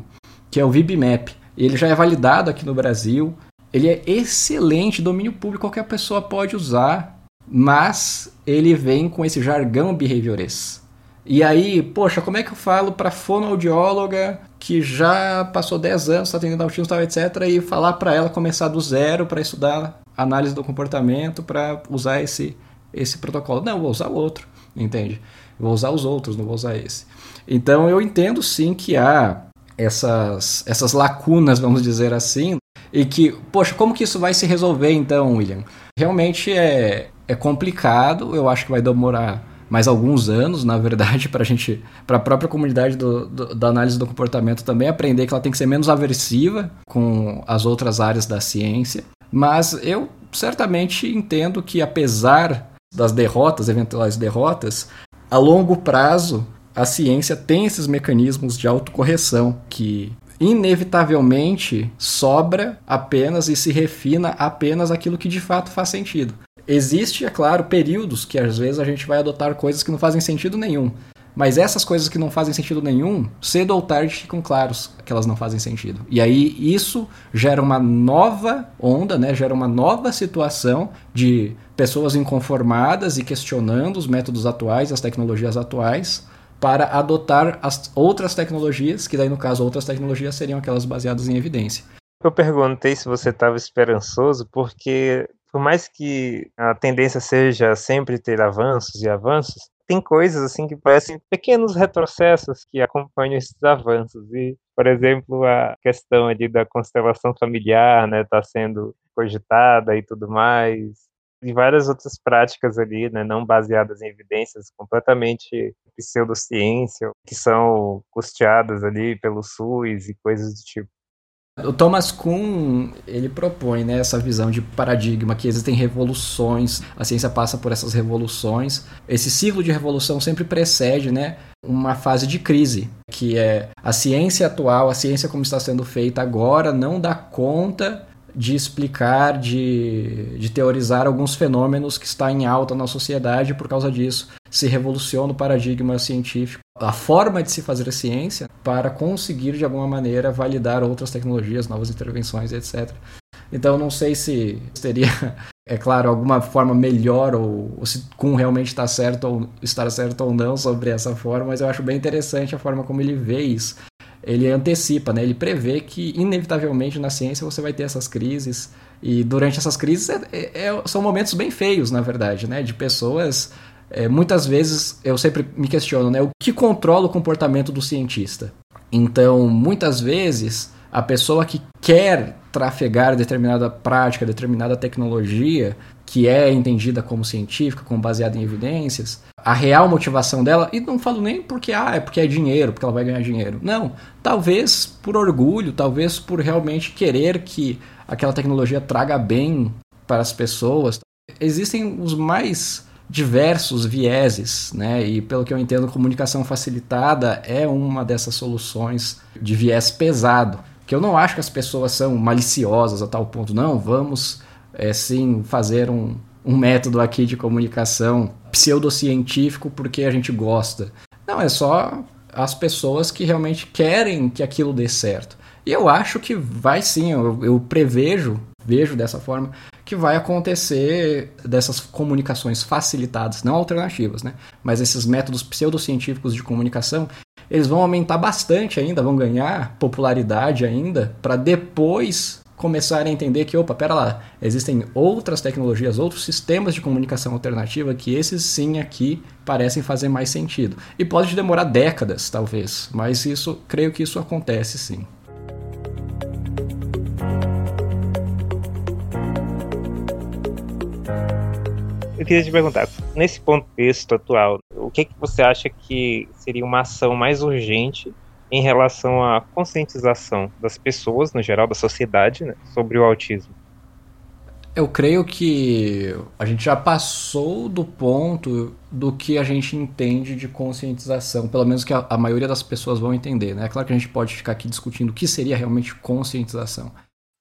que é o VibMap. Ele já é validado aqui no Brasil. Ele é excelente, domínio público, qualquer pessoa pode usar, mas ele vem com esse jargão behaviorês. E aí, poxa, como é que eu falo para fonoaudióloga que já passou 10 anos, está atendendo autismo, tal, etc., e falar para ela começar do zero para estudar análise do comportamento para usar esse, esse protocolo? Não, vou usar o outro, entende? Vou usar os outros, não vou usar esse. Então eu entendo sim que há essas, essas lacunas, vamos dizer assim, e que, poxa, como que isso vai se resolver então, William? Realmente é, é complicado, eu acho que vai demorar mais alguns anos, na verdade, para a gente, para a própria comunidade do, do, da análise do comportamento também aprender que ela tem que ser menos aversiva com as outras áreas da ciência. Mas eu certamente entendo que, apesar das derrotas, eventuais derrotas, a longo prazo a ciência tem esses mecanismos de autocorreção que inevitavelmente sobra apenas e se refina apenas aquilo que de fato faz sentido. Existe, é claro, períodos que às vezes a gente vai adotar coisas que não fazem sentido nenhum. Mas essas coisas que não fazem sentido nenhum, cedo ou tarde ficam claros que elas não fazem sentido. E aí isso gera uma nova onda, né? gera uma nova situação de pessoas inconformadas e questionando os métodos atuais, as tecnologias atuais, para adotar as outras tecnologias, que daí no caso outras tecnologias seriam aquelas baseadas em evidência. Eu perguntei se você estava esperançoso porque por mais que a tendência seja sempre ter avanços e avanços, tem coisas assim que parecem pequenos retrocessos que acompanham esses avanços. E, por exemplo, a questão ali da constelação familiar, né, está sendo cogitada e tudo mais, e várias outras práticas ali, né, não baseadas em evidências, completamente pseudociência, que são custeadas ali pelo SUS e coisas do tipo. O Thomas Kuhn, ele propõe né, essa visão de paradigma, que existem revoluções, a ciência passa por essas revoluções. Esse ciclo de revolução sempre precede né, uma fase de crise, que é a ciência atual, a ciência como está sendo feita agora, não dá conta de explicar, de, de teorizar alguns fenômenos que está em alta na sociedade por causa disso se revoluciona o paradigma científico, a forma de se fazer ciência para conseguir de alguma maneira validar outras tecnologias, novas intervenções, etc. Então não sei se teria, é claro, alguma forma melhor ou, ou se Kuhn realmente está certo ou estar certo ou não sobre essa forma, mas eu acho bem interessante a forma como ele vê isso. Ele antecipa, né? ele prevê que inevitavelmente na ciência você vai ter essas crises e durante essas crises é, é, é são momentos bem feios, na verdade, né? de pessoas é, muitas vezes eu sempre me questiono, né? O que controla o comportamento do cientista? Então, muitas vezes, a pessoa que quer trafegar determinada prática, determinada tecnologia, que é entendida como científica, como baseada em evidências, a real motivação dela, e não falo nem porque ah, é porque é dinheiro, porque ela vai ganhar dinheiro. Não, talvez por orgulho, talvez por realmente querer que aquela tecnologia traga bem para as pessoas. Existem os mais diversos vieses, né? E pelo que eu entendo, comunicação facilitada é uma dessas soluções de viés pesado Que eu não acho que as pessoas são maliciosas a tal ponto, não, vamos é, sim fazer um, um método aqui de comunicação pseudocientífico porque a gente gosta. Não, é só as pessoas que realmente querem que aquilo dê certo. E eu acho que vai sim, eu, eu prevejo, vejo dessa forma, que vai acontecer dessas comunicações facilitadas, não alternativas, né? Mas esses métodos pseudocientíficos de comunicação, eles vão aumentar bastante ainda, vão ganhar popularidade ainda, para depois começarem a entender que, opa, pera lá, existem outras tecnologias, outros sistemas de comunicação alternativa que esses sim aqui parecem fazer mais sentido. E pode demorar décadas, talvez, mas isso, creio que isso acontece sim. Eu queria te perguntar, nesse contexto atual, o que, que você acha que seria uma ação mais urgente em relação à conscientização das pessoas, no geral, da sociedade, né, sobre o autismo? Eu creio que a gente já passou do ponto do que a gente entende de conscientização, pelo menos que a, a maioria das pessoas vão entender. Né? É claro que a gente pode ficar aqui discutindo o que seria realmente conscientização.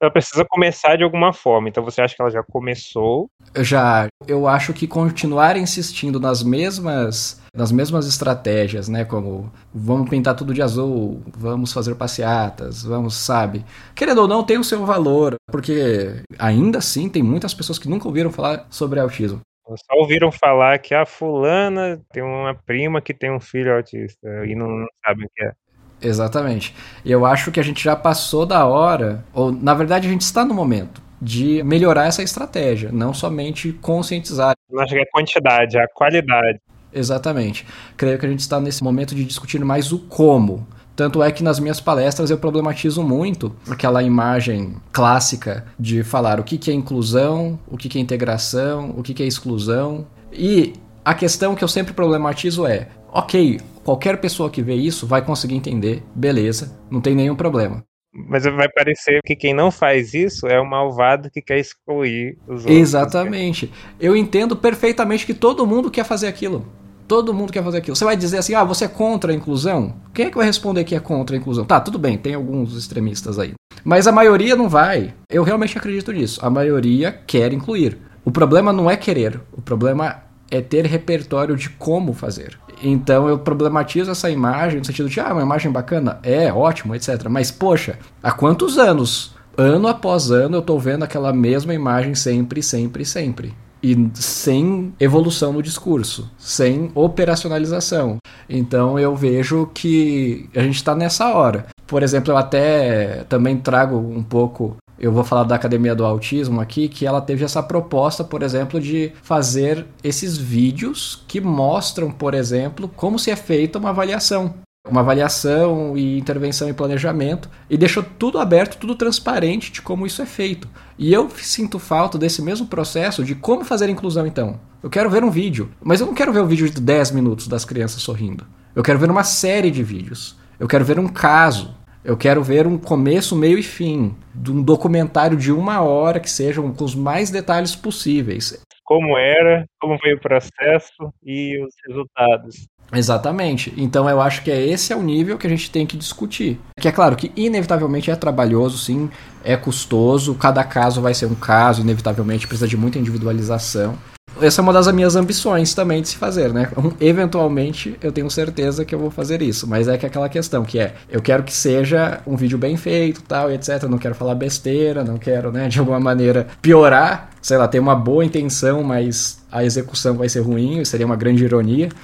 Ela precisa começar de alguma forma, então você acha que ela já começou? Já. Eu acho que continuar insistindo nas mesmas nas mesmas estratégias, né? Como vamos pintar tudo de azul, vamos fazer passeatas, vamos, sabe? Querendo ou não, tem o seu valor, porque ainda assim tem muitas pessoas que nunca ouviram falar sobre autismo. Só ouviram falar que a fulana tem uma prima que tem um filho autista e não sabem o que é. Exatamente. E eu acho que a gente já passou da hora, ou na verdade a gente está no momento de melhorar essa estratégia, não somente conscientizar. Não acho que é a quantidade, é a qualidade. Exatamente. Creio que a gente está nesse momento de discutir mais o como. Tanto é que nas minhas palestras eu problematizo muito aquela imagem clássica de falar o que, que é inclusão, o que, que é integração, o que, que é exclusão. E a questão que eu sempre problematizo é: ok, qualquer pessoa que vê isso vai conseguir entender, beleza, não tem nenhum problema. Mas vai parecer que quem não faz isso é o malvado que quer excluir os outros. Exatamente. Eu entendo perfeitamente que todo mundo quer fazer aquilo. Todo mundo quer fazer aquilo. Você vai dizer assim: ah, você é contra a inclusão? Quem é que vai responder que é contra a inclusão? Tá, tudo bem, tem alguns extremistas aí. Mas a maioria não vai. Eu realmente acredito nisso. A maioria quer incluir. O problema não é querer, o problema é ter repertório de como fazer. Então eu problematizo essa imagem no sentido de, ah, uma imagem bacana, é ótimo, etc. Mas, poxa, há quantos anos, ano após ano, eu estou vendo aquela mesma imagem sempre, sempre, sempre? E sem evolução no discurso, sem operacionalização. Então eu vejo que a gente está nessa hora. Por exemplo, eu até também trago um pouco eu vou falar da Academia do Autismo aqui, que ela teve essa proposta, por exemplo, de fazer esses vídeos que mostram, por exemplo, como se é feita uma avaliação. Uma avaliação e intervenção e planejamento, e deixou tudo aberto, tudo transparente de como isso é feito. E eu sinto falta desse mesmo processo de como fazer inclusão então. Eu quero ver um vídeo, mas eu não quero ver um vídeo de 10 minutos das crianças sorrindo. Eu quero ver uma série de vídeos. Eu quero ver um caso. Eu quero ver um começo, meio e fim de um documentário de uma hora que sejam com os mais detalhes possíveis. Como era, como foi o processo e os resultados. Exatamente. Então eu acho que é esse é o nível que a gente tem que discutir. Que é claro que inevitavelmente é trabalhoso, sim, é custoso, cada caso vai ser um caso, inevitavelmente precisa de muita individualização essa é uma das minhas ambições também de se fazer, né? Eventualmente eu tenho certeza que eu vou fazer isso, mas é que aquela questão que é, eu quero que seja um vídeo bem feito, tal, etc. Não quero falar besteira, não quero, né, de alguma maneira piorar, sei lá, ter uma boa intenção, mas a execução vai ser ruim, seria uma grande ironia.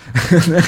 Né?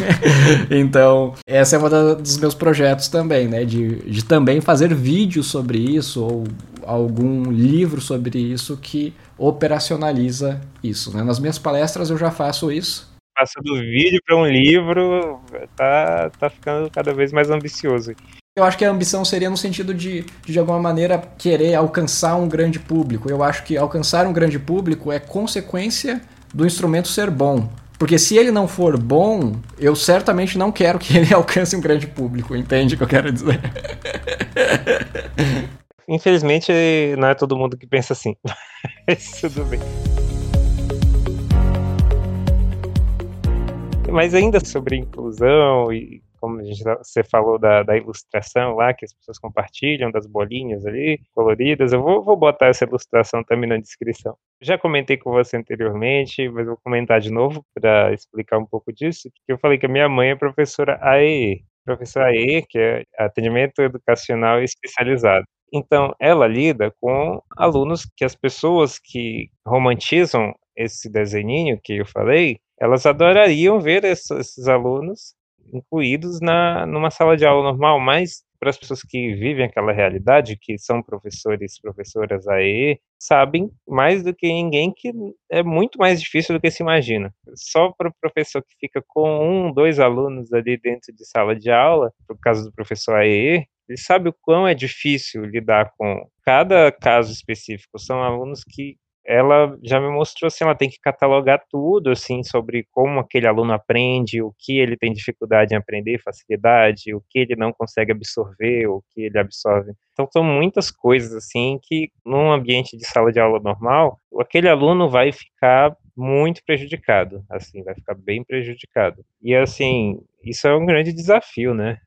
então, essa é uma dos meus projetos também, né? De, de também fazer vídeos sobre isso, ou algum livro sobre isso que operacionaliza isso. Né? Nas minhas palestras eu já faço isso. Passa do vídeo para um livro, tá, tá ficando cada vez mais ambicioso. Eu acho que a ambição seria no sentido de, de alguma maneira, querer alcançar um grande público. Eu acho que alcançar um grande público é consequência do instrumento ser bom. Porque se ele não for bom, eu certamente não quero que ele alcance um grande público, entende o que eu quero dizer? Infelizmente, não é todo mundo que pensa assim. Mas tudo bem. Mas ainda sobre inclusão e como gente, você falou da, da, ilustração lá, que as pessoas compartilham, das bolinhas ali, coloridas, eu vou, vou botar essa ilustração também na descrição. Já comentei com você anteriormente, mas vou comentar de novo para explicar um pouco disso, que eu falei que a minha mãe é professora AEE, professora AEE, que é atendimento educacional especializado. Então, ela lida com alunos que as pessoas que romantizam esse desenhinho que eu falei, elas adorariam ver esses alunos incluídos na numa sala de aula normal, mas para as pessoas que vivem aquela realidade, que são professores, professoras AE, sabem mais do que ninguém que é muito mais difícil do que se imagina. Só para o professor que fica com um, dois alunos ali dentro de sala de aula, no caso do professor AE, ele sabe o quão é difícil lidar com cada caso específico. São alunos que ela já me mostrou assim, ela tem que catalogar tudo assim sobre como aquele aluno aprende, o que ele tem dificuldade em aprender, facilidade, o que ele não consegue absorver, o que ele absorve. Então são muitas coisas assim que num ambiente de sala de aula normal, aquele aluno vai ficar muito prejudicado, assim, vai ficar bem prejudicado. E assim, isso é um grande desafio, né?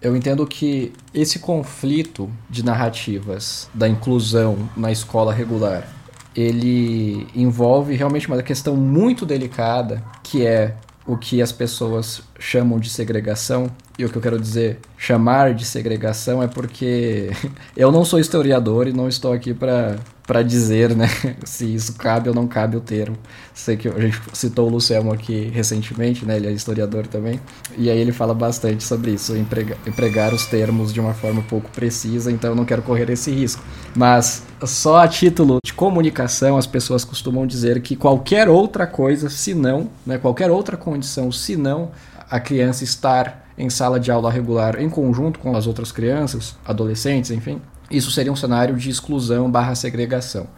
Eu entendo que esse conflito de narrativas da inclusão na escola regular ele envolve realmente uma questão muito delicada, que é o que as pessoas chamam de segregação. E o que eu quero dizer, chamar de segregação, é porque eu não sou historiador e não estou aqui para para dizer, né, se isso cabe ou não cabe o termo. Sei que a gente citou o Luciano aqui recentemente, né, ele é historiador também, e aí ele fala bastante sobre isso, empregar, empregar os termos de uma forma pouco precisa, então eu não quero correr esse risco. Mas só a título de comunicação, as pessoas costumam dizer que qualquer outra coisa, se não, né, qualquer outra condição, se não a criança estar em sala de aula regular em conjunto com as outras crianças, adolescentes, enfim, isso seria um cenário de exclusão barra segregação.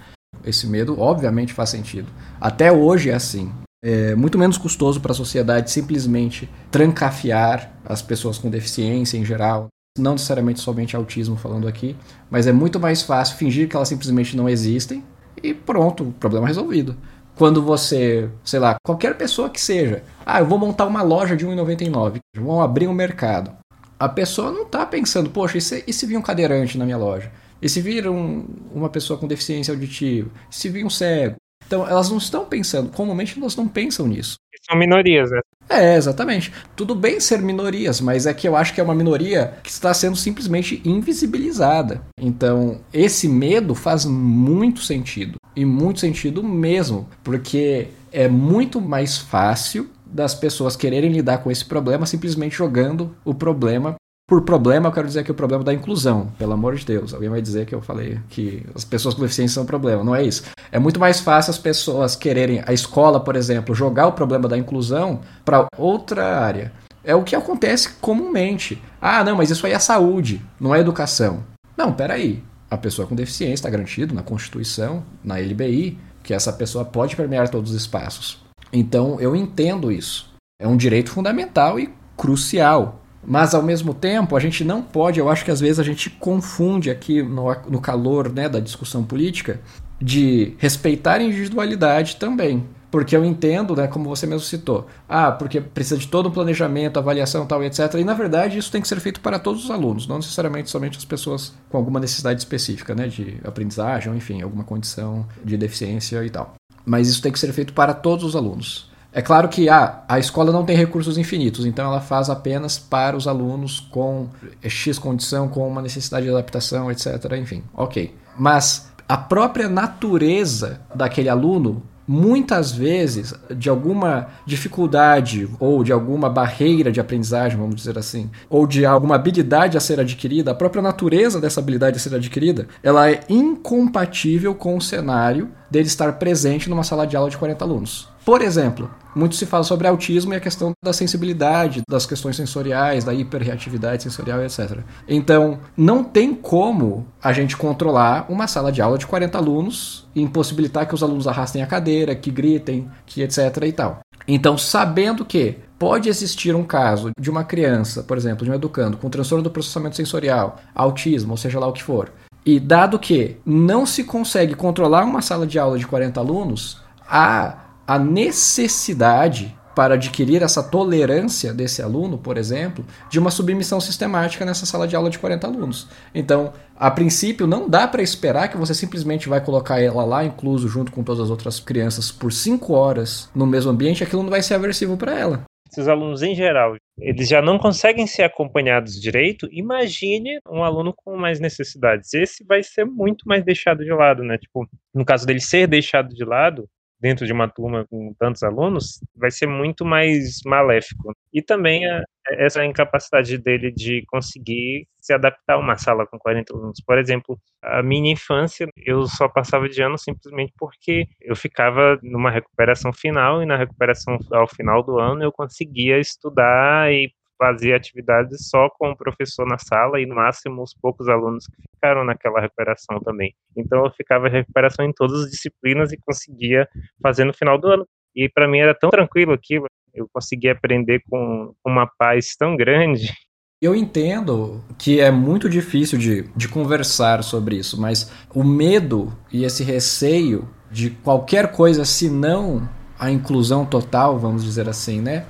Esse medo, obviamente, faz sentido. Até hoje é assim. É muito menos custoso para a sociedade simplesmente trancafiar as pessoas com deficiência em geral, não necessariamente somente autismo falando aqui, mas é muito mais fácil fingir que elas simplesmente não existem e pronto, problema resolvido. Quando você, sei lá, qualquer pessoa que seja, ah, eu vou montar uma loja de 1,99, vão abrir um mercado a pessoa não está pensando, poxa, e se, e se vir um cadeirante na minha loja? E se vir um, uma pessoa com deficiência auditiva? E se vir um cego? Então, elas não estão pensando, comumente elas não pensam nisso. São minorias, né? É, exatamente. Tudo bem ser minorias, mas é que eu acho que é uma minoria que está sendo simplesmente invisibilizada. Então, esse medo faz muito sentido. E muito sentido mesmo, porque é muito mais fácil das pessoas quererem lidar com esse problema simplesmente jogando o problema. Por problema, eu quero dizer que o problema da inclusão, pelo amor de Deus. Alguém vai dizer que eu falei que as pessoas com deficiência são um problema. Não é isso. É muito mais fácil as pessoas quererem, a escola, por exemplo, jogar o problema da inclusão para outra área. É o que acontece comumente. Ah, não, mas isso aí é saúde, não é educação. Não, peraí. A pessoa com deficiência está garantido na Constituição, na LBI, que essa pessoa pode permear todos os espaços. Então eu entendo isso. É um direito fundamental e crucial. Mas ao mesmo tempo, a gente não pode, eu acho que às vezes a gente confunde aqui no, no calor né, da discussão política, de respeitar a individualidade também. Porque eu entendo, né, como você mesmo citou, ah, porque precisa de todo um planejamento, avaliação tal, etc. E na verdade isso tem que ser feito para todos os alunos, não necessariamente somente as pessoas com alguma necessidade específica, né, de aprendizagem, ou enfim, alguma condição de deficiência e tal mas isso tem que ser feito para todos os alunos. É claro que ah, a escola não tem recursos infinitos, então ela faz apenas para os alunos com X condição, com uma necessidade de adaptação, etc. Enfim, ok. Mas a própria natureza daquele aluno muitas vezes, de alguma dificuldade ou de alguma barreira de aprendizagem, vamos dizer assim, ou de alguma habilidade a ser adquirida, a própria natureza dessa habilidade a ser adquirida, ela é incompatível com o cenário dele estar presente numa sala de aula de 40 alunos. Por exemplo, muito se fala sobre autismo e a questão da sensibilidade, das questões sensoriais, da hiperreatividade sensorial, etc. Então, não tem como a gente controlar uma sala de aula de 40 alunos e impossibilitar que os alunos arrastem a cadeira, que gritem, que etc e tal. Então, sabendo que pode existir um caso de uma criança, por exemplo, de um educando com transtorno do processamento sensorial, autismo, ou seja lá o que for, e dado que não se consegue controlar uma sala de aula de 40 alunos, a a necessidade para adquirir essa tolerância desse aluno, por exemplo, de uma submissão sistemática nessa sala de aula de 40 alunos. Então, a princípio, não dá para esperar que você simplesmente vai colocar ela lá, incluso junto com todas as outras crianças, por 5 horas no mesmo ambiente, aquilo não vai ser aversivo para ela. Se os alunos em geral, eles já não conseguem ser acompanhados direito, imagine um aluno com mais necessidades. Esse vai ser muito mais deixado de lado, né? Tipo, no caso dele ser deixado de lado, dentro de uma turma com tantos alunos, vai ser muito mais maléfico. E também a, essa incapacidade dele de conseguir se adaptar a uma sala com 40 alunos. Por exemplo, a minha infância, eu só passava de ano simplesmente porque eu ficava numa recuperação final e na recuperação ao final do ano eu conseguia estudar e fazia atividades só com o professor na sala e no máximo os poucos alunos que ficaram naquela recuperação também. Então eu ficava recuperação em todas as disciplinas e conseguia fazer no final do ano. E para mim era tão tranquilo aquilo, eu conseguia aprender com uma paz tão grande. Eu entendo que é muito difícil de, de conversar sobre isso, mas o medo e esse receio de qualquer coisa senão a inclusão total, vamos dizer assim, né?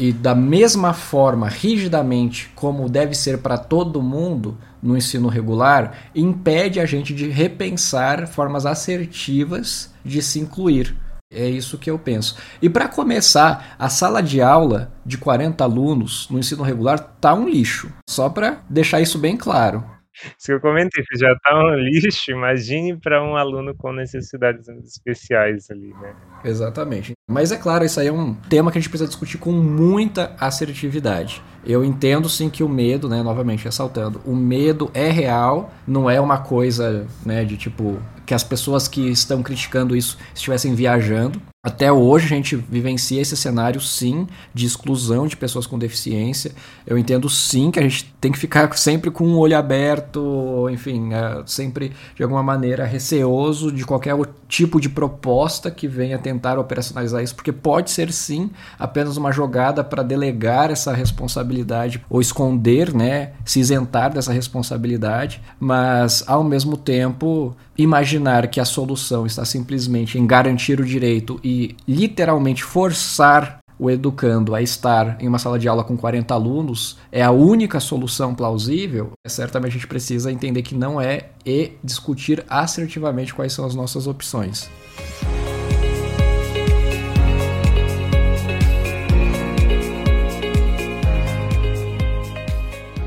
e da mesma forma, rigidamente, como deve ser para todo mundo no ensino regular, impede a gente de repensar formas assertivas de se incluir. É isso que eu penso. E para começar, a sala de aula de 40 alunos no ensino regular tá um lixo. Só para deixar isso bem claro. Isso que eu comentei, já tá um lixo, imagine para um aluno com necessidades especiais ali, né? Exatamente. Mas é claro, isso aí é um tema que a gente precisa discutir com muita assertividade. Eu entendo sim que o medo, né, novamente ressaltando, o medo é real, não é uma coisa, né, de tipo que as pessoas que estão criticando isso estivessem viajando. Até hoje a gente vivencia esse cenário, sim, de exclusão de pessoas com deficiência. Eu entendo, sim, que a gente tem que ficar sempre com o olho aberto, enfim, é, sempre de alguma maneira receoso de qualquer tipo de proposta que venha tentar operacionalizar isso, porque pode ser, sim, apenas uma jogada para delegar essa responsabilidade ou esconder, né, se isentar dessa responsabilidade, mas ao mesmo tempo imaginar que a solução está simplesmente em garantir o direito e literalmente forçar o educando a estar em uma sala de aula com 40 alunos é a única solução plausível, certamente a gente precisa entender que não é e discutir assertivamente quais são as nossas opções.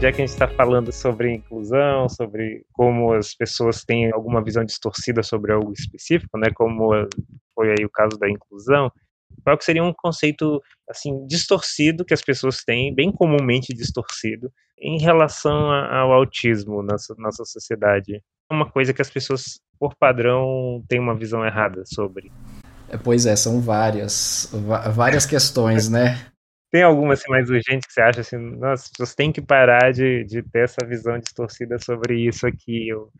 Já que a gente está falando sobre inclusão, sobre como as pessoas têm alguma visão distorcida sobre algo específico, né, como foi aí o caso da inclusão, qual que seria um conceito assim distorcido que as pessoas têm, bem comumente distorcido, em relação ao autismo na nossa sociedade? Uma coisa que as pessoas, por padrão, têm uma visão errada sobre. É, pois é, são várias, várias questões, né? Tem alguma assim, mais urgente que você acha assim, nossa, você tem que parar de, de ter essa visão distorcida sobre isso aqui? Eu...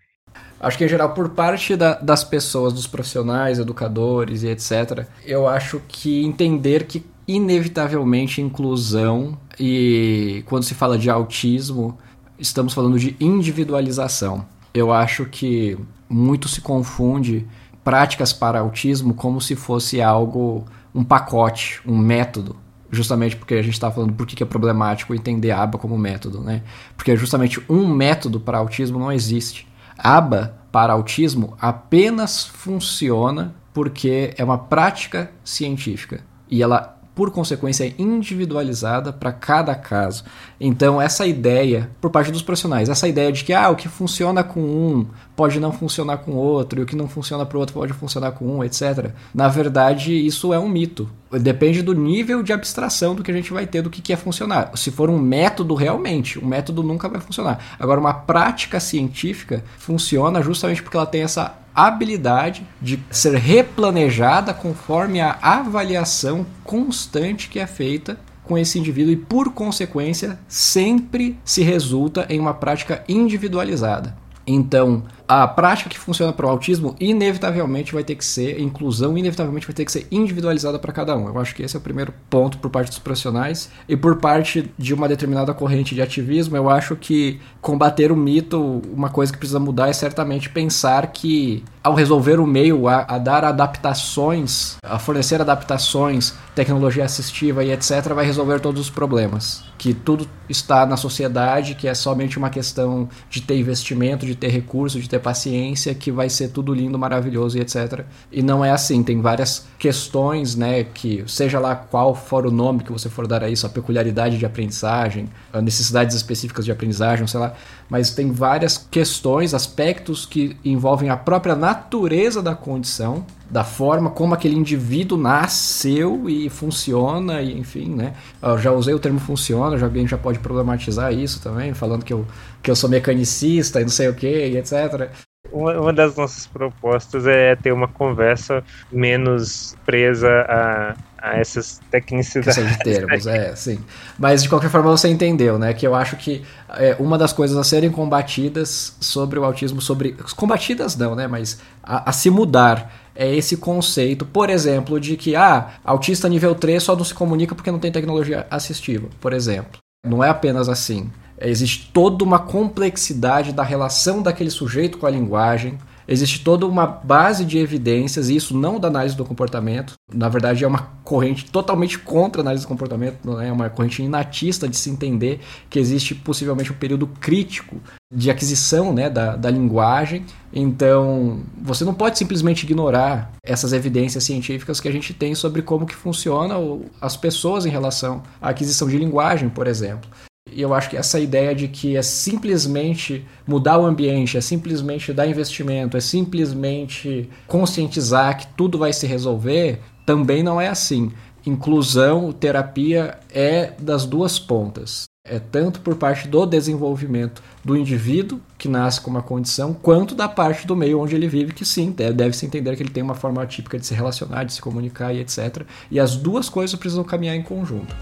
Acho que em geral, por parte da, das pessoas, dos profissionais, educadores e etc., eu acho que entender que inevitavelmente inclusão e quando se fala de autismo, estamos falando de individualização. Eu acho que muito se confunde práticas para autismo como se fosse algo, um pacote, um método justamente porque a gente está falando por que é problemático entender aba como método, né? Porque justamente um método para autismo não existe. aba para autismo apenas funciona porque é uma prática científica e ela por consequência, é individualizada para cada caso. Então, essa ideia, por parte dos profissionais, essa ideia de que ah, o que funciona com um pode não funcionar com outro, e o que não funciona para o outro pode funcionar com um, etc. Na verdade, isso é um mito. Depende do nível de abstração do que a gente vai ter do que, que é funcionar. Se for um método realmente, o método nunca vai funcionar. Agora, uma prática científica funciona justamente porque ela tem essa habilidade de ser replanejada conforme a avaliação constante que é feita com esse indivíduo e, por consequência, sempre se resulta em uma prática individualizada. Então, a prática que funciona para o autismo inevitavelmente vai ter que ser, inclusão inevitavelmente vai ter que ser individualizada para cada um. Eu acho que esse é o primeiro ponto por parte dos profissionais. E por parte de uma determinada corrente de ativismo, eu acho que combater o mito, uma coisa que precisa mudar é certamente pensar que ao resolver o meio, a, a dar adaptações, a fornecer adaptações, tecnologia assistiva e etc., vai resolver todos os problemas. Que tudo está na sociedade, que é somente uma questão de ter investimento, de ter recurso, de ter paciência, que vai ser tudo lindo, maravilhoso e etc. E não é assim, tem várias questões, né, que seja lá qual for o nome que você for dar a isso, a peculiaridade de aprendizagem, necessidades específicas de aprendizagem, sei lá, mas tem várias questões, aspectos que envolvem a própria natureza da condição, da forma como aquele indivíduo nasceu e funciona, e enfim, né? Eu já usei o termo funciona, já alguém já pode problematizar isso também, falando que eu, que eu sou mecanicista e não sei o que, etc. Uma, das nossas propostas é ter uma conversa menos presa a a essas tecnicidades. de termos, é, sim. Mas de qualquer forma você entendeu, né? Que eu acho que é, uma das coisas a serem combatidas sobre o autismo, sobre. Combatidas não, né? Mas a, a se mudar é esse conceito, por exemplo, de que ah, autista nível 3 só não se comunica porque não tem tecnologia assistiva, por exemplo. Não é apenas assim. Existe toda uma complexidade da relação daquele sujeito com a linguagem, Existe toda uma base de evidências, e isso não da análise do comportamento, na verdade é uma corrente totalmente contra a análise do comportamento, é uma corrente inatista de se entender que existe possivelmente um período crítico de aquisição né, da, da linguagem. Então, você não pode simplesmente ignorar essas evidências científicas que a gente tem sobre como que funciona as pessoas em relação à aquisição de linguagem, por exemplo. E eu acho que essa ideia de que é simplesmente mudar o ambiente, é simplesmente dar investimento, é simplesmente conscientizar que tudo vai se resolver, também não é assim. Inclusão, terapia é das duas pontas. É tanto por parte do desenvolvimento do indivíduo, que nasce com uma condição, quanto da parte do meio onde ele vive, que sim, deve-se entender que ele tem uma forma típica de se relacionar, de se comunicar e etc. E as duas coisas precisam caminhar em conjunto.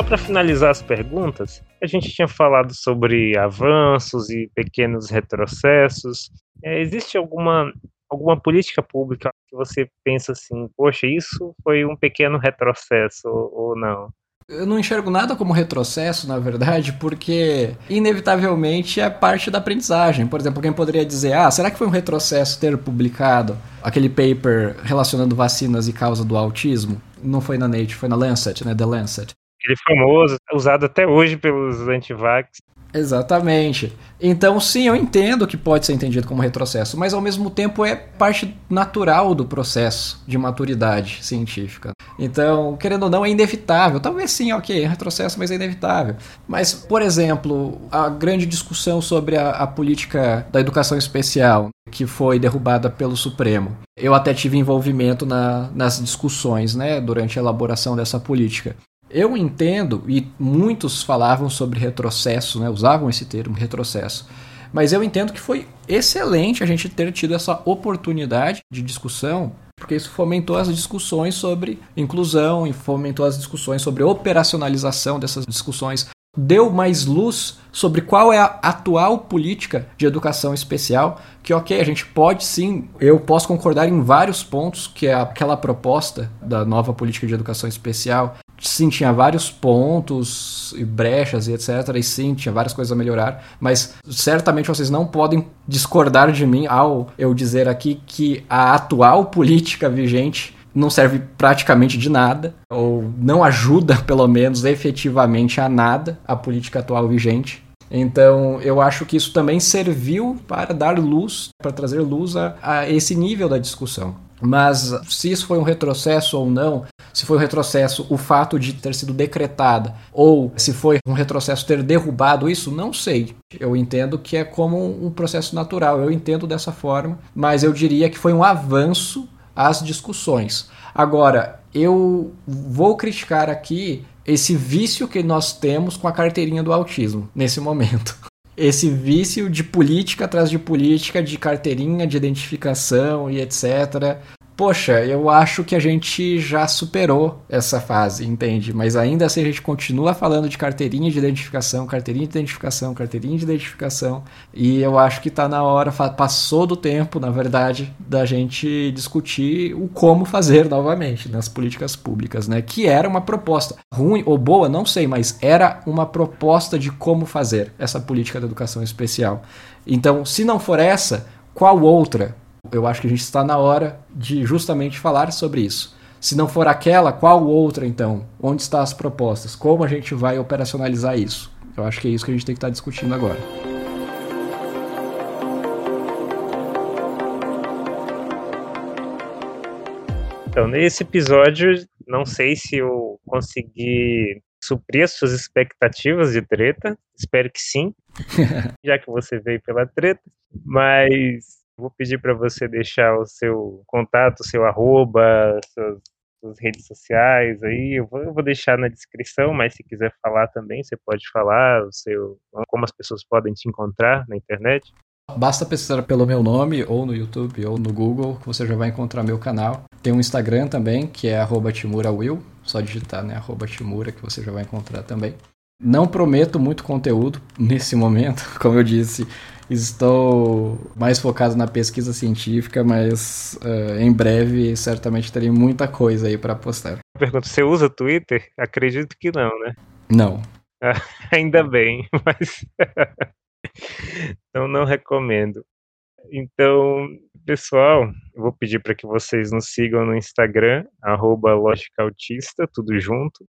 Só para finalizar as perguntas, a gente tinha falado sobre avanços e pequenos retrocessos. É, existe alguma, alguma política pública que você pensa assim, poxa, isso foi um pequeno retrocesso ou não? Eu não enxergo nada como retrocesso, na verdade, porque inevitavelmente é parte da aprendizagem. Por exemplo, alguém poderia dizer: ah, será que foi um retrocesso ter publicado aquele paper relacionando vacinas e causa do autismo? Não foi na Nature, foi na Lancet, né? The Lancet. Ele é famoso, usado até hoje pelos antivax. Exatamente. Então, sim, eu entendo que pode ser entendido como retrocesso, mas ao mesmo tempo é parte natural do processo de maturidade científica. Então, querendo ou não, é inevitável. Talvez sim, ok, é retrocesso, mas é inevitável. Mas, por exemplo, a grande discussão sobre a, a política da educação especial, que foi derrubada pelo Supremo. Eu até tive envolvimento na, nas discussões né, durante a elaboração dessa política. Eu entendo, e muitos falavam sobre retrocesso, né, usavam esse termo, retrocesso. Mas eu entendo que foi excelente a gente ter tido essa oportunidade de discussão, porque isso fomentou as discussões sobre inclusão e fomentou as discussões sobre operacionalização dessas discussões. Deu mais luz sobre qual é a atual política de educação especial, que ok, a gente pode sim, eu posso concordar em vários pontos que é aquela proposta da nova política de educação especial sim, tinha vários pontos e brechas e etc. E sim, tinha várias coisas a melhorar. Mas certamente vocês não podem discordar de mim ao eu dizer aqui que a atual política vigente não serve praticamente de nada, ou não ajuda, pelo menos, efetivamente a nada, a política atual vigente. Então, eu acho que isso também serviu para dar luz, para trazer luz a, a esse nível da discussão. Mas se isso foi um retrocesso ou não, se foi um retrocesso o fato de ter sido decretada, ou se foi um retrocesso ter derrubado isso, não sei. Eu entendo que é como um processo natural, eu entendo dessa forma, mas eu diria que foi um avanço às discussões. Agora, eu vou criticar aqui esse vício que nós temos com a carteirinha do autismo nesse momento. Esse vício de política atrás de política, de carteirinha, de identificação e etc poxa, eu acho que a gente já superou essa fase, entende? Mas ainda assim a gente continua falando de carteirinha de identificação, carteirinha de identificação, carteirinha de identificação, e eu acho que está na hora, passou do tempo, na verdade, da gente discutir o como fazer novamente nas políticas públicas, né? Que era uma proposta ruim ou boa, não sei, mas era uma proposta de como fazer essa política da educação especial. Então, se não for essa, qual outra? Eu acho que a gente está na hora de justamente falar sobre isso. Se não for aquela, qual outra então? Onde estão as propostas? Como a gente vai operacionalizar isso? Eu acho que é isso que a gente tem que estar discutindo agora. Então, nesse episódio, não sei se eu consegui suprir as suas expectativas de treta. Espero que sim, já que você veio pela treta. Mas Vou pedir para você deixar o seu contato, seu arroba, suas, suas redes sociais aí. Eu vou, eu vou, deixar na descrição, mas se quiser falar também, você pode falar o seu, como as pessoas podem te encontrar na internet. Basta pesquisar pelo meu nome, ou no YouTube, ou no Google, que você já vai encontrar meu canal. Tem um Instagram também, que é @timurawill, só digitar, né, @timura que você já vai encontrar também. Não prometo muito conteúdo nesse momento, como eu disse, Estou mais focado na pesquisa científica, mas uh, em breve certamente terei muita coisa aí para postar. Pergunta: você usa Twitter? Acredito que não, né? Não. ainda bem, mas então não recomendo. Então, pessoal, vou pedir para que vocês nos sigam no Instagram, arroba Autista, tudo junto.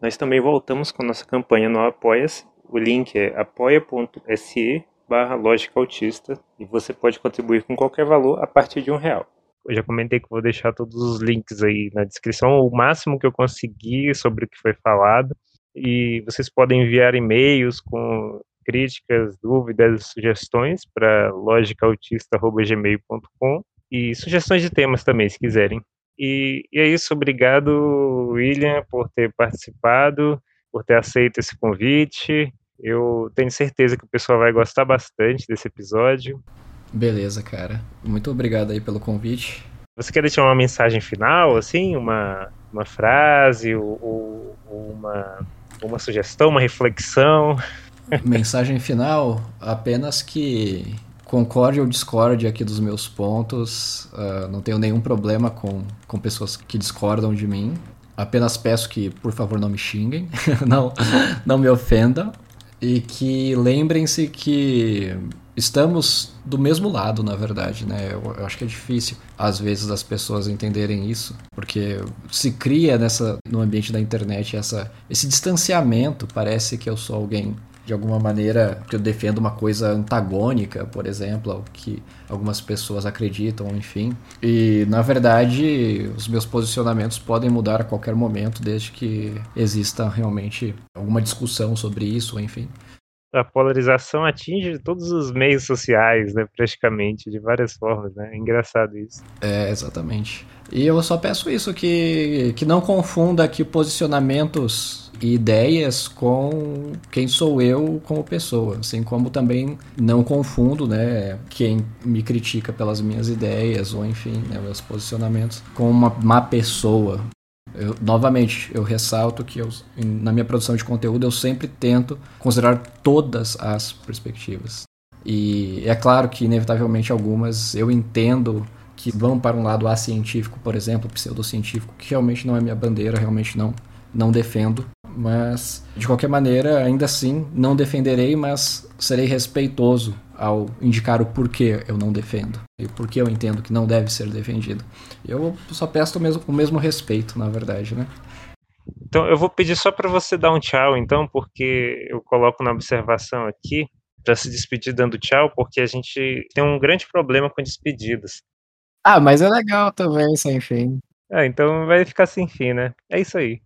Nós também voltamos com nossa campanha no Apoia-se. O link é apoia.se barra lógica autista e você pode contribuir com qualquer valor a partir de um real. Eu já comentei que vou deixar todos os links aí na descrição, o máximo que eu conseguir sobre o que foi falado. E vocês podem enviar e-mails com críticas, dúvidas, sugestões para logicautista.gmail.com e sugestões de temas também, se quiserem. E, e é isso, obrigado, William, por ter participado, por ter aceito esse convite. Eu tenho certeza que o pessoal vai gostar bastante desse episódio. Beleza, cara. Muito obrigado aí pelo convite. Você quer deixar uma mensagem final, assim? Uma, uma frase ou, ou uma, uma sugestão, uma reflexão? Mensagem final? Apenas que concorde ou discorde aqui dos meus pontos. Uh, não tenho nenhum problema com, com pessoas que discordam de mim. Apenas peço que, por favor, não me xinguem, não, não me ofendam. E que lembrem-se que estamos do mesmo lado, na verdade, né? Eu, eu, acho que é difícil, às vezes, as pessoas entenderem isso, porque se cria nessa, no ambiente da internet essa, esse distanciamento. Parece que eu sou alguém de alguma maneira que eu defendo uma coisa antagônica, por exemplo, ao que algumas pessoas acreditam, enfim. E na verdade, os meus posicionamentos podem mudar a qualquer momento, desde que exista realmente alguma discussão sobre isso, enfim. A polarização atinge todos os meios sociais, né, praticamente, de várias formas, né? É engraçado isso. É, exatamente. E eu só peço isso, que, que não confunda que posicionamentos ideias com quem sou eu como pessoa, assim como também não confundo, né, quem me critica pelas minhas ideias ou enfim, né, meus posicionamentos com uma má pessoa. Eu, novamente, eu ressalto que eu, na minha produção de conteúdo eu sempre tento considerar todas as perspectivas. E é claro que inevitavelmente algumas eu entendo que vão para um lado científico, por exemplo, pseudocientífico, que realmente não é minha bandeira, realmente não não defendo, mas de qualquer maneira, ainda assim, não defenderei, mas serei respeitoso ao indicar o porquê eu não defendo e porquê eu entendo que não deve ser defendido. Eu só peço o mesmo, o mesmo respeito, na verdade, né? Então, eu vou pedir só para você dar um tchau, então, porque eu coloco na observação aqui para se despedir dando tchau, porque a gente tem um grande problema com despedidas. Ah, mas é legal também, sem fim. Ah, então vai ficar sem fim, né? É isso aí.